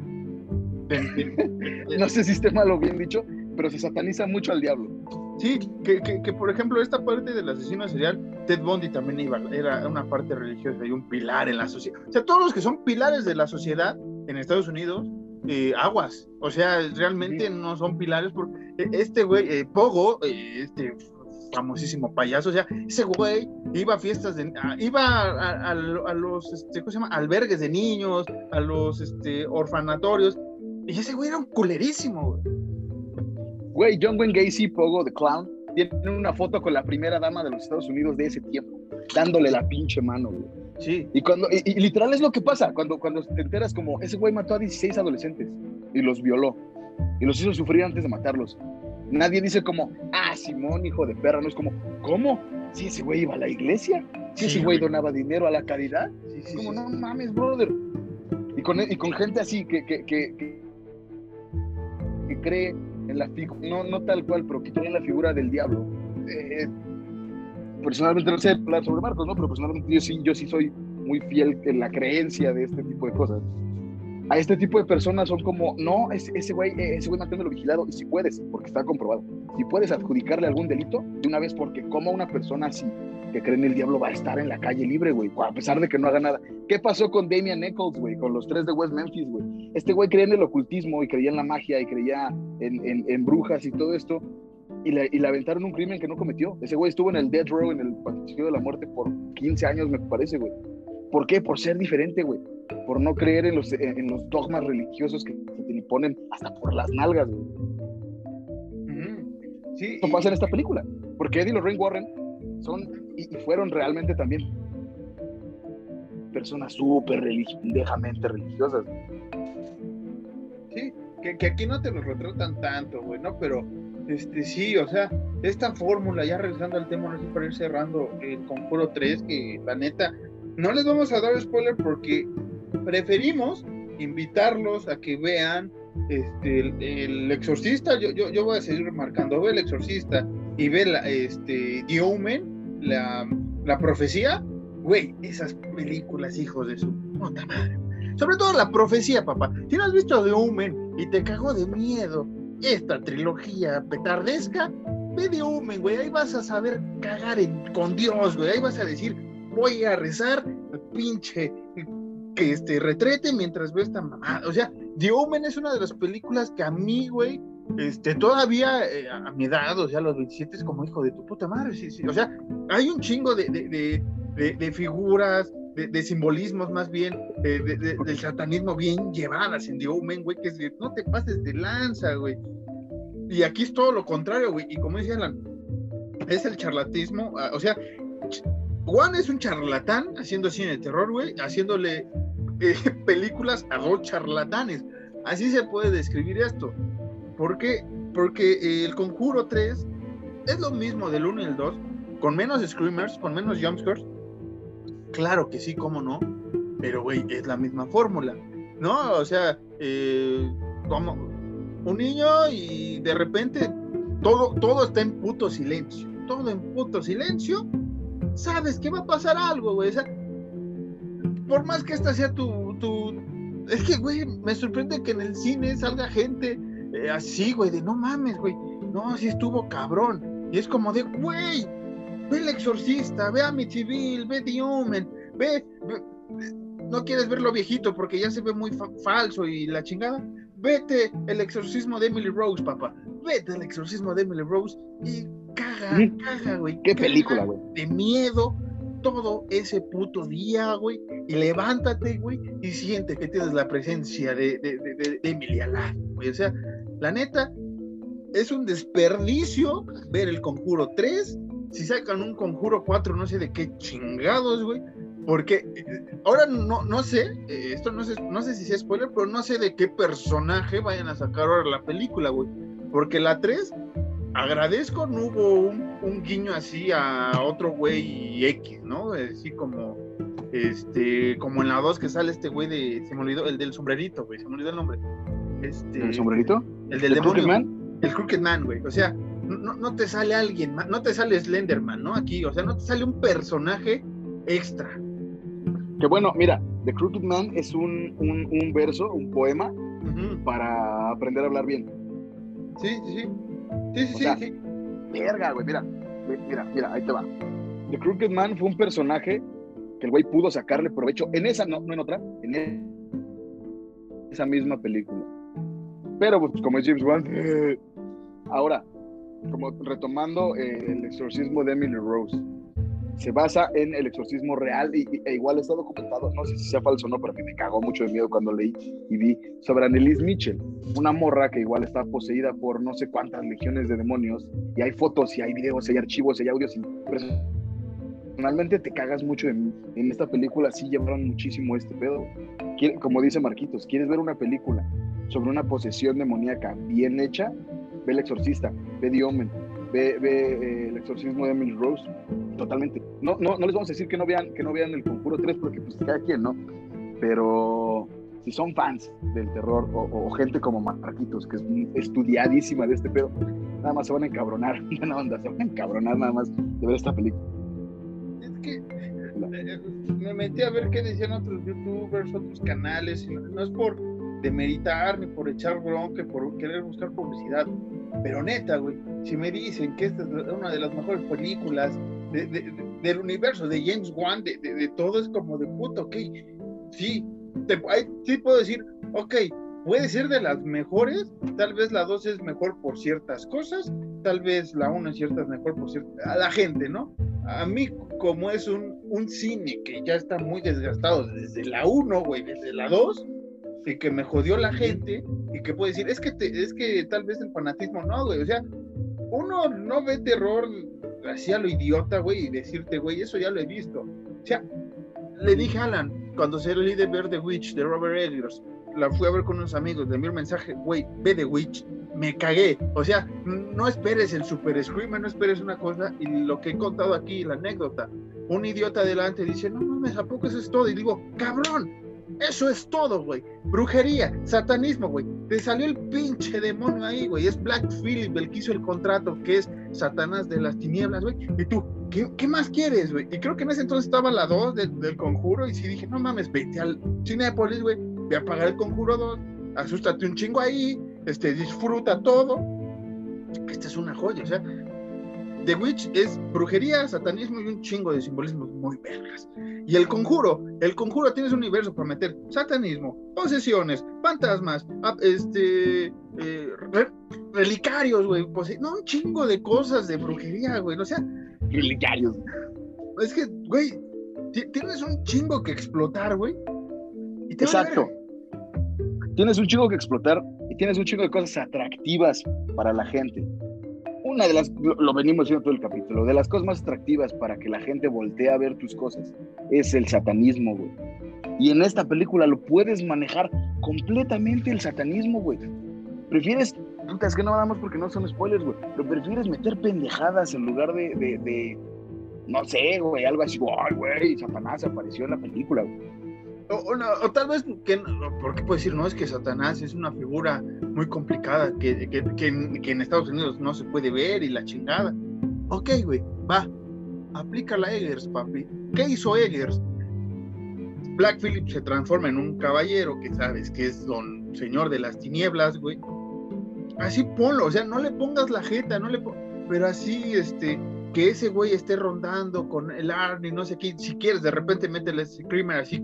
(laughs) no sé si esté mal o bien dicho, pero se sataniza mucho al diablo. Sí, que, que, que, por ejemplo esta parte del asesino serial Ted Bundy también iba, era una parte religiosa y un pilar en la sociedad. O sea, todos los que son pilares de la sociedad en Estados Unidos, eh, aguas. O sea, realmente no son pilares. Porque este güey, eh, Pogo, eh, este famosísimo payaso, o sea, ese güey iba a fiestas de, iba a, los, este, ¿cómo se llama? Albergues de niños, a los, este, orfanatorios, y ese güey era un culerísimo, güey. Güey, John Wayne Gacy, Pogo, The Clown, tiene una foto con la primera dama de los Estados Unidos de ese tiempo, dándole la pinche mano, güey. Sí. Y, cuando, y, literal es lo que pasa, cuando, cuando te enteras como, ese güey mató a 16 adolescentes y los violó, y los hizo sufrir antes de matarlos. Nadie dice como, ah, Simón, hijo de perra, no es como, ¿cómo? Si ese güey iba a la iglesia, si ese güey donaba dinero a la caridad, es como, no mames, brother. Y con, y con gente así que, que, que, que cree en la no, no tal cual, pero que en la figura del diablo. Eh, personalmente no sé hablar sobre Marcos, ¿no? Pero personalmente yo sí, yo sí soy muy fiel en la creencia de este tipo de cosas a este tipo de personas son como, no, ese güey, ese güey manténlo vigilado, y si puedes, porque está comprobado, si puedes adjudicarle algún delito de una vez, porque como una persona así, que cree en el diablo, va a estar en la calle libre, güey, a pesar de que no haga nada. ¿Qué pasó con Damian Nichols, güey, con los tres de West Memphis, güey? Este güey creía en el ocultismo y creía en la magia y creía en, en, brujas y todo esto, y le, y le, aventaron un crimen que no cometió. Ese güey estuvo en el death row, en el patricio de la muerte, por 15 años, me parece, güey. ¿Por qué? Por ser diferente, güey por no creer en los, en los dogmas religiosos que se te imponen hasta por las nalgas. Sí, Esto pasa en esta película, porque Eddie Lorraine Warren son y, fueron realmente también personas súper religiosamente religiosas. Sí, que, que, aquí no te lo retratan tanto, güey, ¿no? Pero, este, sí, o sea, esta fórmula, ya regresando al tema, no sé para ir cerrando el Conjuro 3, que la neta, no les vamos a dar spoiler porque preferimos invitarlos a que vean este, el, exorcista, yo, yo, yo, voy a seguir remarcando, ve el exorcista y ve la, este, The la, la profecía, güey, esas películas, hijos de su puta madre. Sobre todo la profecía, papá. Si no has visto The Omen y te cagó de miedo esta trilogía petardesca, ve The Omen, güey, ahí vas a saber cagar con Dios, güey, ahí vas a decir, voy a rezar, pinche que este, retrete mientras veo esta mamá. O sea, The Omen es una de las películas que a mí, güey, este, todavía eh, a mi edad, o sea, a los 27 es como hijo de tu puta madre. Sí, sí. O sea, hay un chingo de, de, de, de figuras, de, simbolismos más bien, del satanismo bien llevadas en The Omen, güey, que es de, no te pases de lanza, güey. Y aquí es todo lo contrario, güey. Y como decía Alan, es el charlatismo, ah, o sea, Juan es un charlatán haciendo cine de terror, güey, haciéndole eh, (laughs) películas a dos charlatanes. Así se puede describir esto. ¿Por qué? Porque el Conjuro 3 es lo mismo del 1 y el 2, con menos screamers, con menos jumpscares. Claro que sí, cómo no, pero güey, es la misma fórmula, ¿no? O sea, eh, como un niño y de repente todo, todo está en puto silencio, todo en puto silencio, sabes que va a pasar algo, güey. O sea, por más que esta sea tu, tu... Es que, güey, me sorprende que en el cine salga gente eh, así, güey, de no mames, güey. No, así estuvo cabrón. Y es como de, güey, ve el exorcista, ve a mi civil, ve The Omen, ve, no quieres verlo viejito porque ya se ve muy falso y la chingada. Vete el exorcismo de Emily Rose, papá. Vete el exorcismo de Emily Rose y caga, caga, güey. Qué película, güey. De miedo, todo ese puto día, güey, y levántate, güey, y siente que tienes la presencia de, de, de, Emilia güey. O sea, la neta, es un desperdicio ver el conjuro 3. Si sacan un conjuro 4, no sé de qué chingados, güey. Porque eh, ahora no, no sé, eh, esto no sé, no sé si es spoiler, pero no sé de qué personaje vayan a sacar ahora la película, güey. Porque la 3 agradezco no hubo un, guiño así a otro güey X, ¿no? Así como, este, como en la 2 que sale este güey de, se me olvidó, el del sombrerito, güey, se me olvidó el nombre. Este, ¿El sombrerito? El del ¿El Crooked Man? El Crooked Man, güey. O sea, no, no, te sale alguien, no te sale Slenderman, ¿no? Aquí, o sea, no te sale un personaje extra. Que bueno, mira, The Crooked Man es un, un, un verso, un poema para aprender a hablar bien. Sí, sí, sí. Sí, sí, sí, Verga, güey, mira, mira, mira, ahí te va. The Crooked Man fue un personaje que el güey pudo sacarle provecho en esa, no, no en otra, en esa misma película. Pero, pues, como es James Wan, ahora, como retomando eh, el exorcismo de Emily Rose, se basa en el exorcismo real y, e igual está documentado, no sé si sea falso o no, pero que me cagó mucho de miedo cuando leí y vi sobre Annelise Mitchell, una morra que igual está poseída por no sé cuántas legiones de demonios y hay fotos y hay videos, hay archivos, hay audios y personalmente te cagas mucho en, en esta película, sí llevaron muchísimo este pedo. como dice Marquitos, ¿quieres ver una película sobre una posesión demoníaca bien hecha? Ve El Exorcista, ve The ve, eh, El Exorcismo de Emily Rose, totalmente. No, no, no les vamos a decir que no vean, que no vean El Conjuro 3 porque pues cada quien, ¿no? Pero si son fans del terror o, gente como Marquitos, que es estudiadísima de este pedo, nada más se van a encabronar, (laughs) una onda, se van a encabronar nada más de ver esta película. Es que eh, me metí a ver qué decían otros youtubers, otros canales, no es por demeritar ni por echar bronca, por querer buscar publicidad, pero neta, güey, si me dicen que esta es una de las mejores películas del universo, de James Wan, de, todo, es como de puto, ok, sí, te, sí puedo decir, ok, puede ser de las mejores, tal vez la 2 es mejor por ciertas cosas, tal vez la 1 es cierta mejor por ciertas, a la gente, ¿no? A mí, como es un, un cine que ya está muy desgastado desde la 1, güey, desde la 2, y que me jodió la gente y que puede decir, es que, es que tal vez el fanatismo no, güey, o sea, uno no ve terror así a lo idiota, güey, y decirte, güey, eso ya lo he visto. O sea, le dije a Alan, cuando se leí de ver The Witch de Robert Eggers, la fui a ver con unos amigos, le envié un mensaje, güey, ve The Witch, me cagué. O sea, no esperes el super screamer, no esperes una cosa, y lo que he contado aquí, la anécdota, un idiota adelante dice, no mames, ¿a poco eso es todo? Y digo, cabrón, eso es todo, güey. Brujería, satanismo, güey. Te salió el pinche demonio ahí, güey. Es Black Phillip el que hizo el contrato, que es Satanás de las tinieblas, güey. Y tú, ¿qué, más quieres, güey? Y creo que en ese entonces estaba la 2 del conjuro. Y sí dije, no mames, vete al Cinepolis, güey. Ve a pagar el conjuro 2. Asústate un chingo ahí. Este, disfruta todo. Esta es una joya, o sea, The Witch es brujería, satanismo y un chingo de simbolismos muy vergas. Y el conjuro, el conjuro tienes un universo para meter satanismo, posesiones, fantasmas, este, eh, relicarios, güey, no, un chingo de cosas de brujería, güey, o sea, relicarios. Es que, güey, tienes un chingo que explotar, güey. Exacto. Tienes un chingo que explotar y tienes un chingo de cosas atractivas para la gente una de las, lo, venimos diciendo todo el capítulo, de las cosas más atractivas para que la gente voltee a ver tus cosas es el satanismo, güey. Y en esta película lo puedes manejar completamente el satanismo, güey. Prefieres, es que no más porque no son spoilers, güey, pero prefieres meter pendejadas en lugar de, de, de no sé, güey, algo así, ay, güey, Satanás apareció en la película, güey. O, tal vez, que, porque puedo decir, no, es que Satanás es una figura muy complicada que, que, que, en, Estados Unidos no se puede ver y la chingada. Ok, güey, va, aplica la Eggers, papi. ¿Qué hizo Eggers? Black Phillip se transforma en un caballero que sabes que es don señor de las tinieblas, güey. Así ponlo, o sea, no le pongas la jeta, no le pero así, este, que ese güey esté rondando con el Arnie, no sé qué, si quieres, de repente métele ese screamer así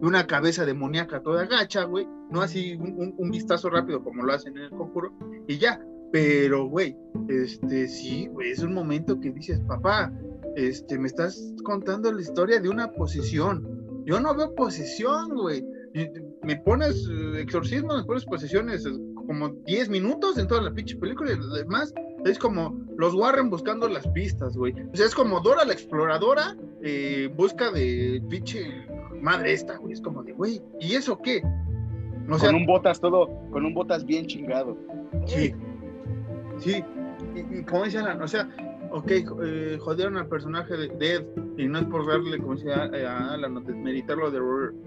una cabeza demoníaca toda gacha, güey, no así un, vistazo rápido como lo hacen en el conjuro, y ya, pero güey, este, sí, güey, es un momento que dices, papá, este, me estás contando la historia de una posesión, yo no veo posesión, güey, me pones eh, exorcismo, me pones posesiones eh, como 10 minutos en toda la pinche película y además es como los Warren buscando las pistas, güey. O sea, es como Dora la exploradora eh, busca de pinche madre esta, güey. Es como de, güey, ¿y eso qué? O sea, con un botas todo, con un botas bien chingado. Sí, sí. Y, como dice Alan, o sea, ok, eh, jodieron al personaje de, Ed, y no es por darle, como decía a Alan, desmeritarlo de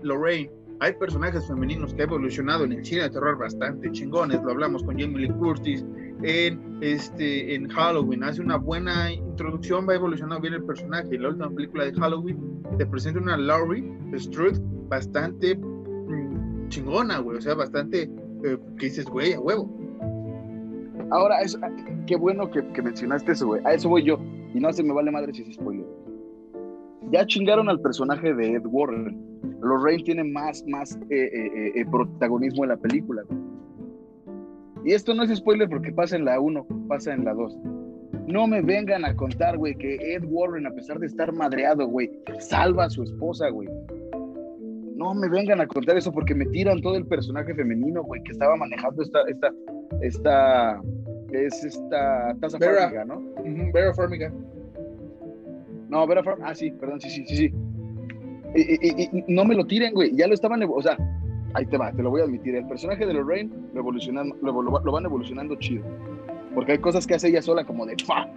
Lorraine. Hay personajes femeninos que han evolucionado en el cine de terror bastante chingones, lo hablamos con Jamie Lee Curtis, en, este, en Halloween. Hace una buena introducción, va evolucionando bien el personaje. La última película de Halloween te presenta una Laurie Strode bastante mm, chingona, güey. O sea, bastante eh, que dices, güey, a huevo. Ahora, es, qué bueno que, mencionaste eso, güey. A eso voy yo. Y no se me vale madre si es spoiler. Ya chingaron al personaje de Ed Warren. Lorraine tiene más, más eh, eh, eh, protagonismo en la película. Y esto no es spoiler porque pasa en la 1, pasa en la 2. No me vengan a contar, güey, que Ed Warren, a pesar de estar madreado, güey, salva a su esposa, güey. No me vengan a contar eso porque me tiran todo el personaje femenino, güey, que estaba manejando esta, esta, esta, es esta taza Vera. ¿no? Vera Farmiga. No, Vera Farmiga, ah, sí, perdón, sí, sí, sí, sí. Y, no me lo tiren, güey, ya lo estaban, o sea, ahí te va, te lo voy a admitir, el personaje de Lorraine lo, evolucionando, lo, van evolucionando chido, porque hay cosas que hace ella sola como de, fa,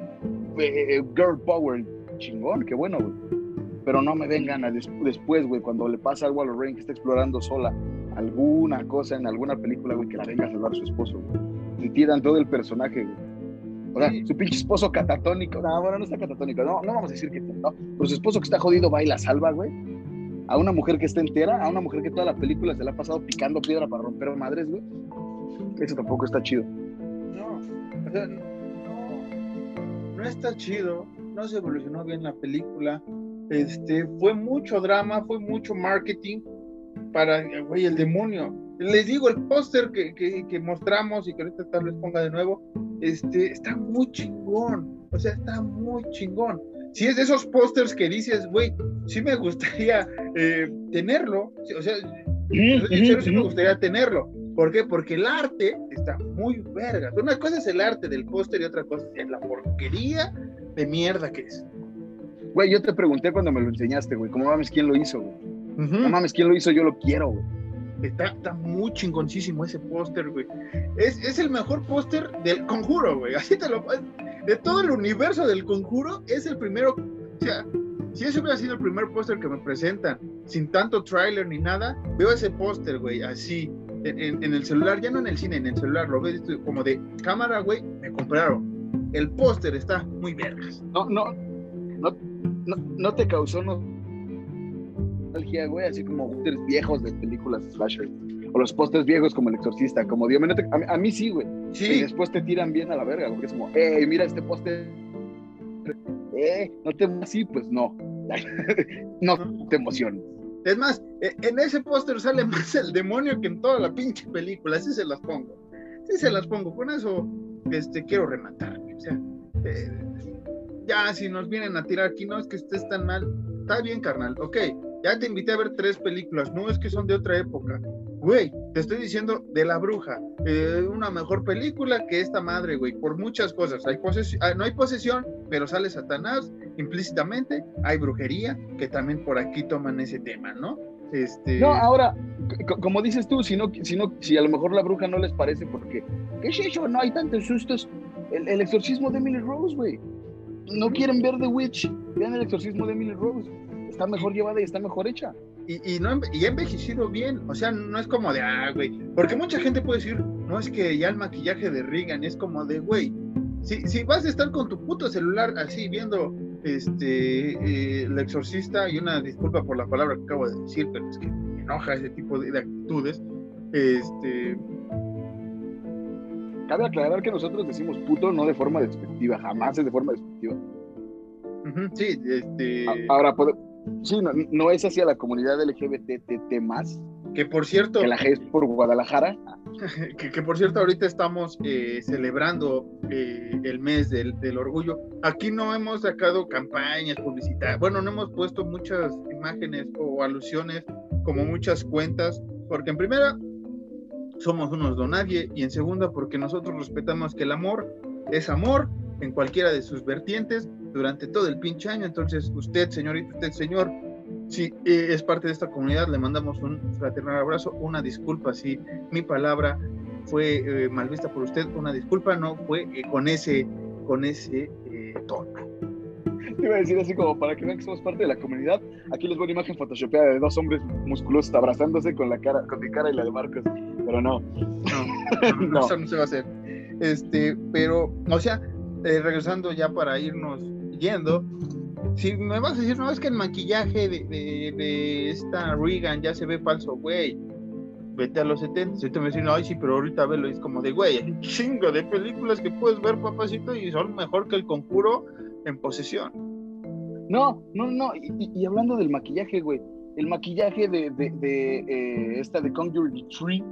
girl power, chingón, qué bueno, güey. Pero no me vengan a después, güey, cuando le pasa algo a Lorraine que está explorando sola alguna cosa en alguna película, güey, que la venga a salvar a su esposo, güey. Le tiran todo el personaje, güey. O sea, su pinche esposo catatónico. No, bueno, no está catatónico. No, no vamos a decir que no. Pero su esposo que está jodido va y la salva, güey. A una mujer que está entera, a una mujer que toda la película se le ha pasado picando piedra para romper madres, güey. Eso tampoco está chido. No, o sea, no, no está chido. No se evolucionó bien la película. Este, fue mucho drama, fue mucho marketing para, güey, el demonio. Les digo, el póster que, que, mostramos y que ahorita tal vez ponga de nuevo, este, está muy chingón. O sea, está muy chingón. Si es de esos pósters que dices, güey, sí me gustaría eh, tenerlo. O sea, sí me gustaría tenerlo. ¿Por qué? Porque el arte está muy verga. Una cosa es el arte del póster y otra cosa es la porquería de mierda que es. Güey, yo te pregunté cuando me lo enseñaste, güey, ¿cómo mames quién lo hizo, güey? No mames, ¿quién lo hizo? Yo lo quiero, güey. Está, está, muy chingoncísimo ese póster, güey. Es, es, el mejor póster del conjuro, güey. (laughs) Así te lo. De todo el universo del conjuro, es el primero. O sea, si ese hubiera sido el primer póster que me presentan, sin tanto tráiler ni nada, veo ese póster, güey, así, en, el celular, ya no en el cine, en el celular, lo ves como de cámara, güey, me compraron. El póster está muy vergas. No, no, no, no, te causó güey, así como pósters viejos de películas slasher. O los pósters viejos como El Exorcista, como Dios me a, a, mí sí, güey. Sí. Y después te tiran bien a la verga, porque es como, hey, mira este póster. Eh, no te así, pues no. (laughs) no te emociones. Es más, e, en ese póster sale más el demonio que en toda la pinche película, así se las pongo. Sí se las pongo, con eso este, quiero rematar. O sea, eh, ya si nos vienen a tirar aquí, no es que estés tan mal, está bien, carnal, ok, ya te invité a ver tres películas, no es que son de otra época. Güey, te estoy diciendo de La Bruja, eh, una mejor película que esta madre, güey, por muchas cosas. Hay ah, no hay posesión, pero sale Satanás implícitamente, hay brujería, que también por aquí toman ese tema, ¿no? Este... No, ahora, como dices tú, si, no, si, no, si a lo mejor La Bruja no les parece, porque, ¿qué es eso? No hay tantos sustos. El, el exorcismo de Emily Rose, güey. No quieren ver The Witch, vean el exorcismo de Emily Rose está mejor llevada y está mejor hecha. Y, y, no, y ha envejecido bien, o sea, no es como de, ah, güey, porque mucha gente puede decir, no es que ya el maquillaje de Regan es como de, güey, si, si vas a estar con tu puto celular así viendo este eh, el exorcista, y una disculpa por la palabra que acabo de decir, pero es que me enoja ese tipo de, actitudes, este... Cabe aclarar que nosotros decimos puto no de forma despectiva, jamás es de forma despectiva. sí, este... Ahora, Sí, no, es hacia la comunidad LGBTT más. Que por cierto. Que la G es por Guadalajara. (laughs) Que, por cierto, ahorita estamos eh, celebrando eh, el mes del, orgullo. Aquí no hemos sacado campañas publicitarias. Bueno, no hemos puesto muchas imágenes o alusiones como muchas cuentas, porque en primera somos unos donadie y en segunda porque nosotros respetamos que el amor es amor en cualquiera de sus vertientes durante todo el pinche año. Entonces, usted, señorita, usted, señor, si eh, es parte de esta comunidad, le mandamos un fraternal abrazo, una disculpa si mi palabra fue eh, mal vista por usted, una disculpa, no fue eh, con ese, con ese tono. Te iba a decir así como para que vean que somos parte de la comunidad. Aquí les voy una imagen photoshopeada de dos hombres musculosos abrazándose con la cara, con mi cara y la de Marcos, pero no. No, no, (laughs) eso no se va a hacer. Este, pero, o sea, regresando ya para irnos yendo, si me vas a decir, no, es que el maquillaje de, de, esta Regan ya se ve falso, güey. Vete a los 70. Si te me dicen, ay, sí, pero ahorita velo. es como de, güey, chingo de películas que puedes ver, papacito, y son mejor que el conjuro en posesión. No, no, no. Y, hablando del maquillaje, güey. El maquillaje de, de, de eh, esta de Conjuring Tree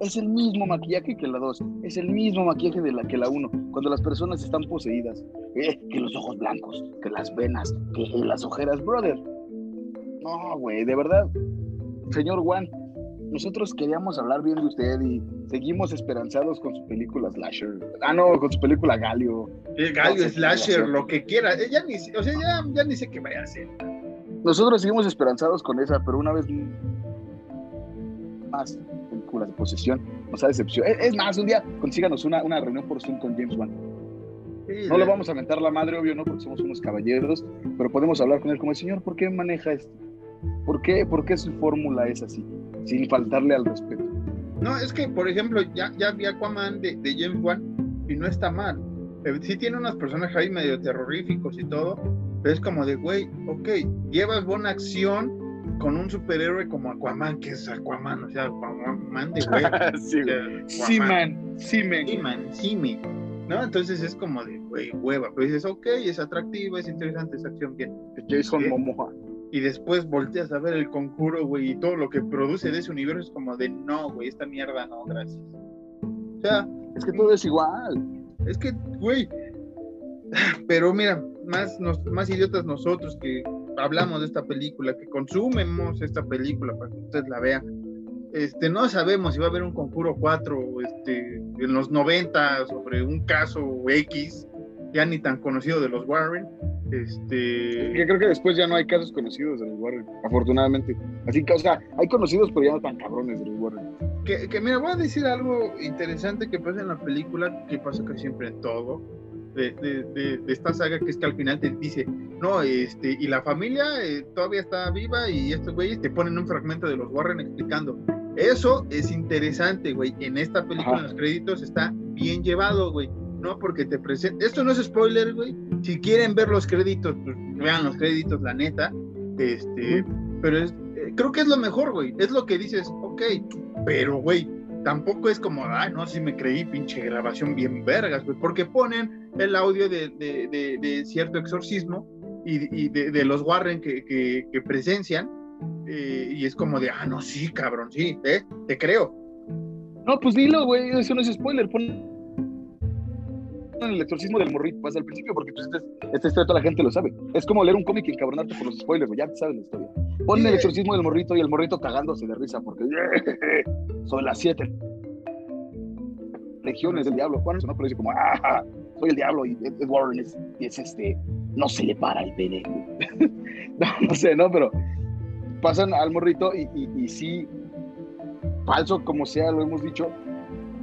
es el mismo maquillaje que la 2, es el mismo maquillaje de la que la 1, cuando las personas están poseídas. Eh, que los ojos blancos, que las venas, que las ojeras, brother. No, güey, de verdad, señor Juan, nosotros queríamos hablar bien de usted y seguimos esperanzados con su película Slasher. Ah, no, con su película Galio. El Galio, Slasher, lo que quiera. Eh, ya ni, o sea, ya, ya ni sé qué vaya a hacer. Nosotros seguimos esperanzados con esa, pero una vez más películas de posesión nos ha decepcionado. Es, más, un día consíganos una, una reunión por Zoom con James Wan. no le vamos a mentar la madre, obvio, no, porque somos unos caballeros, pero podemos hablar con él como el señor, ¿por qué maneja esto? ¿Por qué, por qué su fórmula es así? Sin faltarle al respeto. No, es que, por ejemplo, ya, ya vi Aquaman de, de James Wan y no está mal. Eh, sí tiene unos personajes ahí medio terroríficos y todo, pero es como de, güey, ok, llevas buena acción, con un superhéroe como Aquaman, que es Aquaman, o sea, Aquaman de (laughs) güey. sí, man, sí, man. Sí, man, sí, me. ¿No? Entonces es como de, güey, hueva. Pero dices, ok, es atractivo, es interesante, esa acción bien. Jason Momoa. Y después volteas a ver el conjuro, güey, y todo lo que produce de ese universo es como de, no, güey, esta mierda no, gracias. O sea, es que todo es igual. Es que, güey, (sighs) pero mira, más, más idiotas nosotros que hablamos de esta película, que consumemos esta película para que ustedes la vean. Este, no sabemos si va a haber un conjuro 4 este, en los 90 sobre un caso X, ya ni tan conocido de los Warren. Este... Yo creo que después ya no hay casos conocidos de los Warren, afortunadamente. Así que, o sea, hay conocidos, pero ya no tan cabrones de los Warren. Que, que mira, voy a decir algo interesante que pasa en la película, que pasa casi siempre en todo de, esta saga, que es que al final te dice, no, este, y la familia eh, todavía está viva y estos güeyes te ponen un fragmento de los Warren explicando. Eso es interesante, güey. En esta película, en los créditos, está bien llevado, güey. No, porque te presenta. Esto no es spoiler, güey. Si quieren ver los créditos, pues vean los créditos, la neta. Este, pero es, eh, creo que es lo mejor, güey. Es lo que dices, ok, pero, güey, tampoco es como, ay, no, si me creí pinche grabación bien vergas, güey, porque ponen el audio de, cierto exorcismo y, de, los Warren que, presencian, eh, y es como de, ah, no, sí, cabrón, sí, ¿eh? te creo. No, pues dilo, güey, eso no es spoiler, pon el exorcismo del morrito, pasa al principio, porque pues este, esta historia toda la gente lo sabe. Es como leer un cómic y encabronarte por los spoilers, ya sabes la historia. Pon el exorcismo del morrito y el morrito cagándose de risa porque (laughs) son las siete legiones del diablo. Juan no, pero dice como, ah, soy el diablo y Ed Warren es, es, este, no se le para el pene. (laughs) no, no sé, ¿no? Pero pasan al morrito y, y, sí, falso como sea, lo hemos dicho,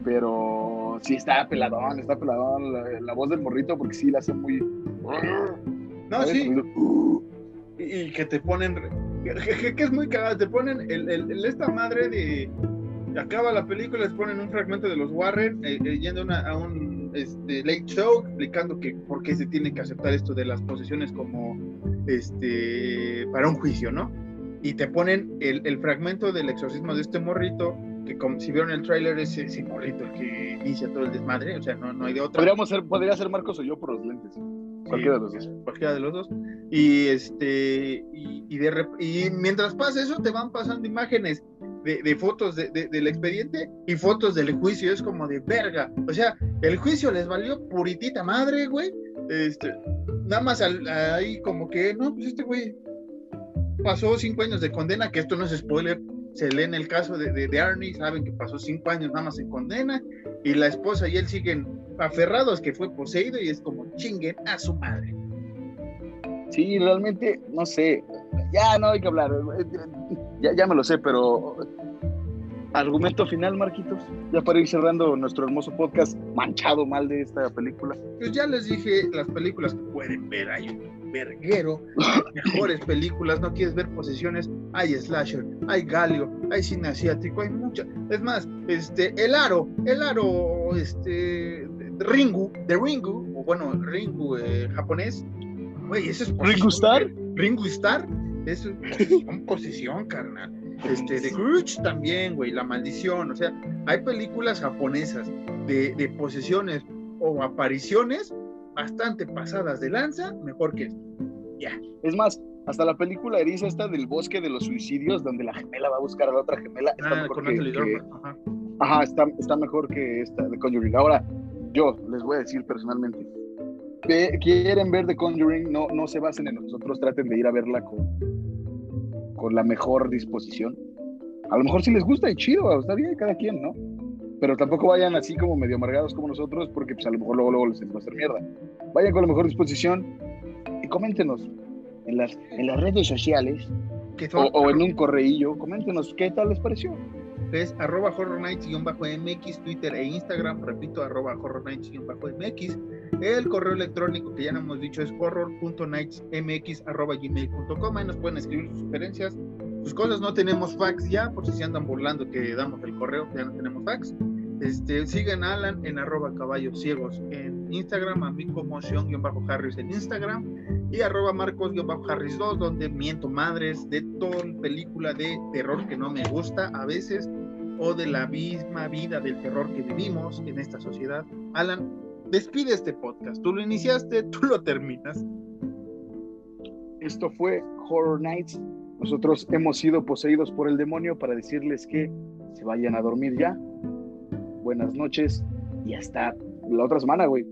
pero sí está peladón, está peladón la, voz del morrito porque sí la hace muy... No, sí. Y, que te ponen que, es muy cagado, te ponen el, esta madre de acaba la película, les ponen un fragmento de los Warren eh, eh, yendo a un este, late show explicando que por qué se tiene que aceptar esto de las posesiones como este para un juicio, ¿no? Y te ponen el, fragmento del exorcismo de este morrito, que como si vieron el tráiler es ese morrito el que inicia todo el desmadre, o sea, no, no hay de otra. Podríamos ser, podría ser Marcos o yo por los lentes. Cualquiera de los dos. Cualquiera de los dos. Y este y, de, y mientras pasa eso, te van pasando imágenes de, fotos del expediente y fotos del juicio. Es como de verga. O sea, el juicio les valió puritita madre, güey. Este, nada más ahí como que, no, pues este güey pasó cinco años de condena, que esto no es spoiler, se lee en el caso de, de, Arnie, saben que pasó cinco años nada más en condena, y la esposa y él siguen aferrados que fue poseído y es como chinguen a su madre. Sí, realmente, no sé, ya no hay que hablar, ya, ya me lo sé, pero argumento final, Marquitos, ya para ir cerrando nuestro hermoso podcast manchado mal de esta película. Pues ya les dije las películas que pueden ver, hay un verguero, mejores películas, no quieres ver posesiones, hay slasher, hay galio, hay cine asiático, hay muchas. Es más, este, el aro, el aro, este, Ringu, de Ringu, o bueno, Ringu eh, japonés, Güey, eso es Ringo Starr. Ringo Starr es una posición, carnal. Este, de Grudge también, güey, La Maldición. O sea, hay películas japonesas de, de posesiones o apariciones bastante pasadas de lanza, mejor que esto. Ya. Es más, hasta la película eriza esta del bosque de los suicidios, donde la gemela va a buscar a la otra gemela, está Ah, mejor con que- que- ajá. Ajá, está, está mejor que esta de Conjuring. Ahora, yo les voy a decir personalmente, que quieren ver The Conjuring, no, no se basen en nosotros, traten de ir a verla con, con la mejor disposición. A lo mejor si les gusta y chido, está bien, cada quien, ¿no? Pero tampoco vayan así como medio amargados como nosotros, porque pues a lo mejor luego, luego les va a hacer mierda. Vayan con la mejor disposición y coméntenos en las, en las redes sociales o, o en un correillo, coméntenos qué tal les pareció. es arroba horror nights-mx, Twitter e Instagram, repito, arroba horror nights-mx. El correo electrónico que ya hemos dicho es horror.nightsmx arroba gmail.com. Ahí nos pueden escribir sus sugerencias, sus cosas. No tenemos fax ya, por si se andan burlando que damos el correo, ya no tenemos fax. Este, siguen a Alan en arroba caballos ciegos en Instagram, a mí como Sean-Harris en Instagram y arroba Marcos-Harris2, donde miento madres de toda película de terror que no me gusta a veces o de la misma vida del terror que vivimos en esta sociedad. Alan, despide este podcast. Tú lo iniciaste, tú lo terminas. Esto fue Horror Nights. Nosotros hemos sido poseídos por el demonio para decirles que se vayan a dormir ya. Buenas noches y hasta la otra semana, güey.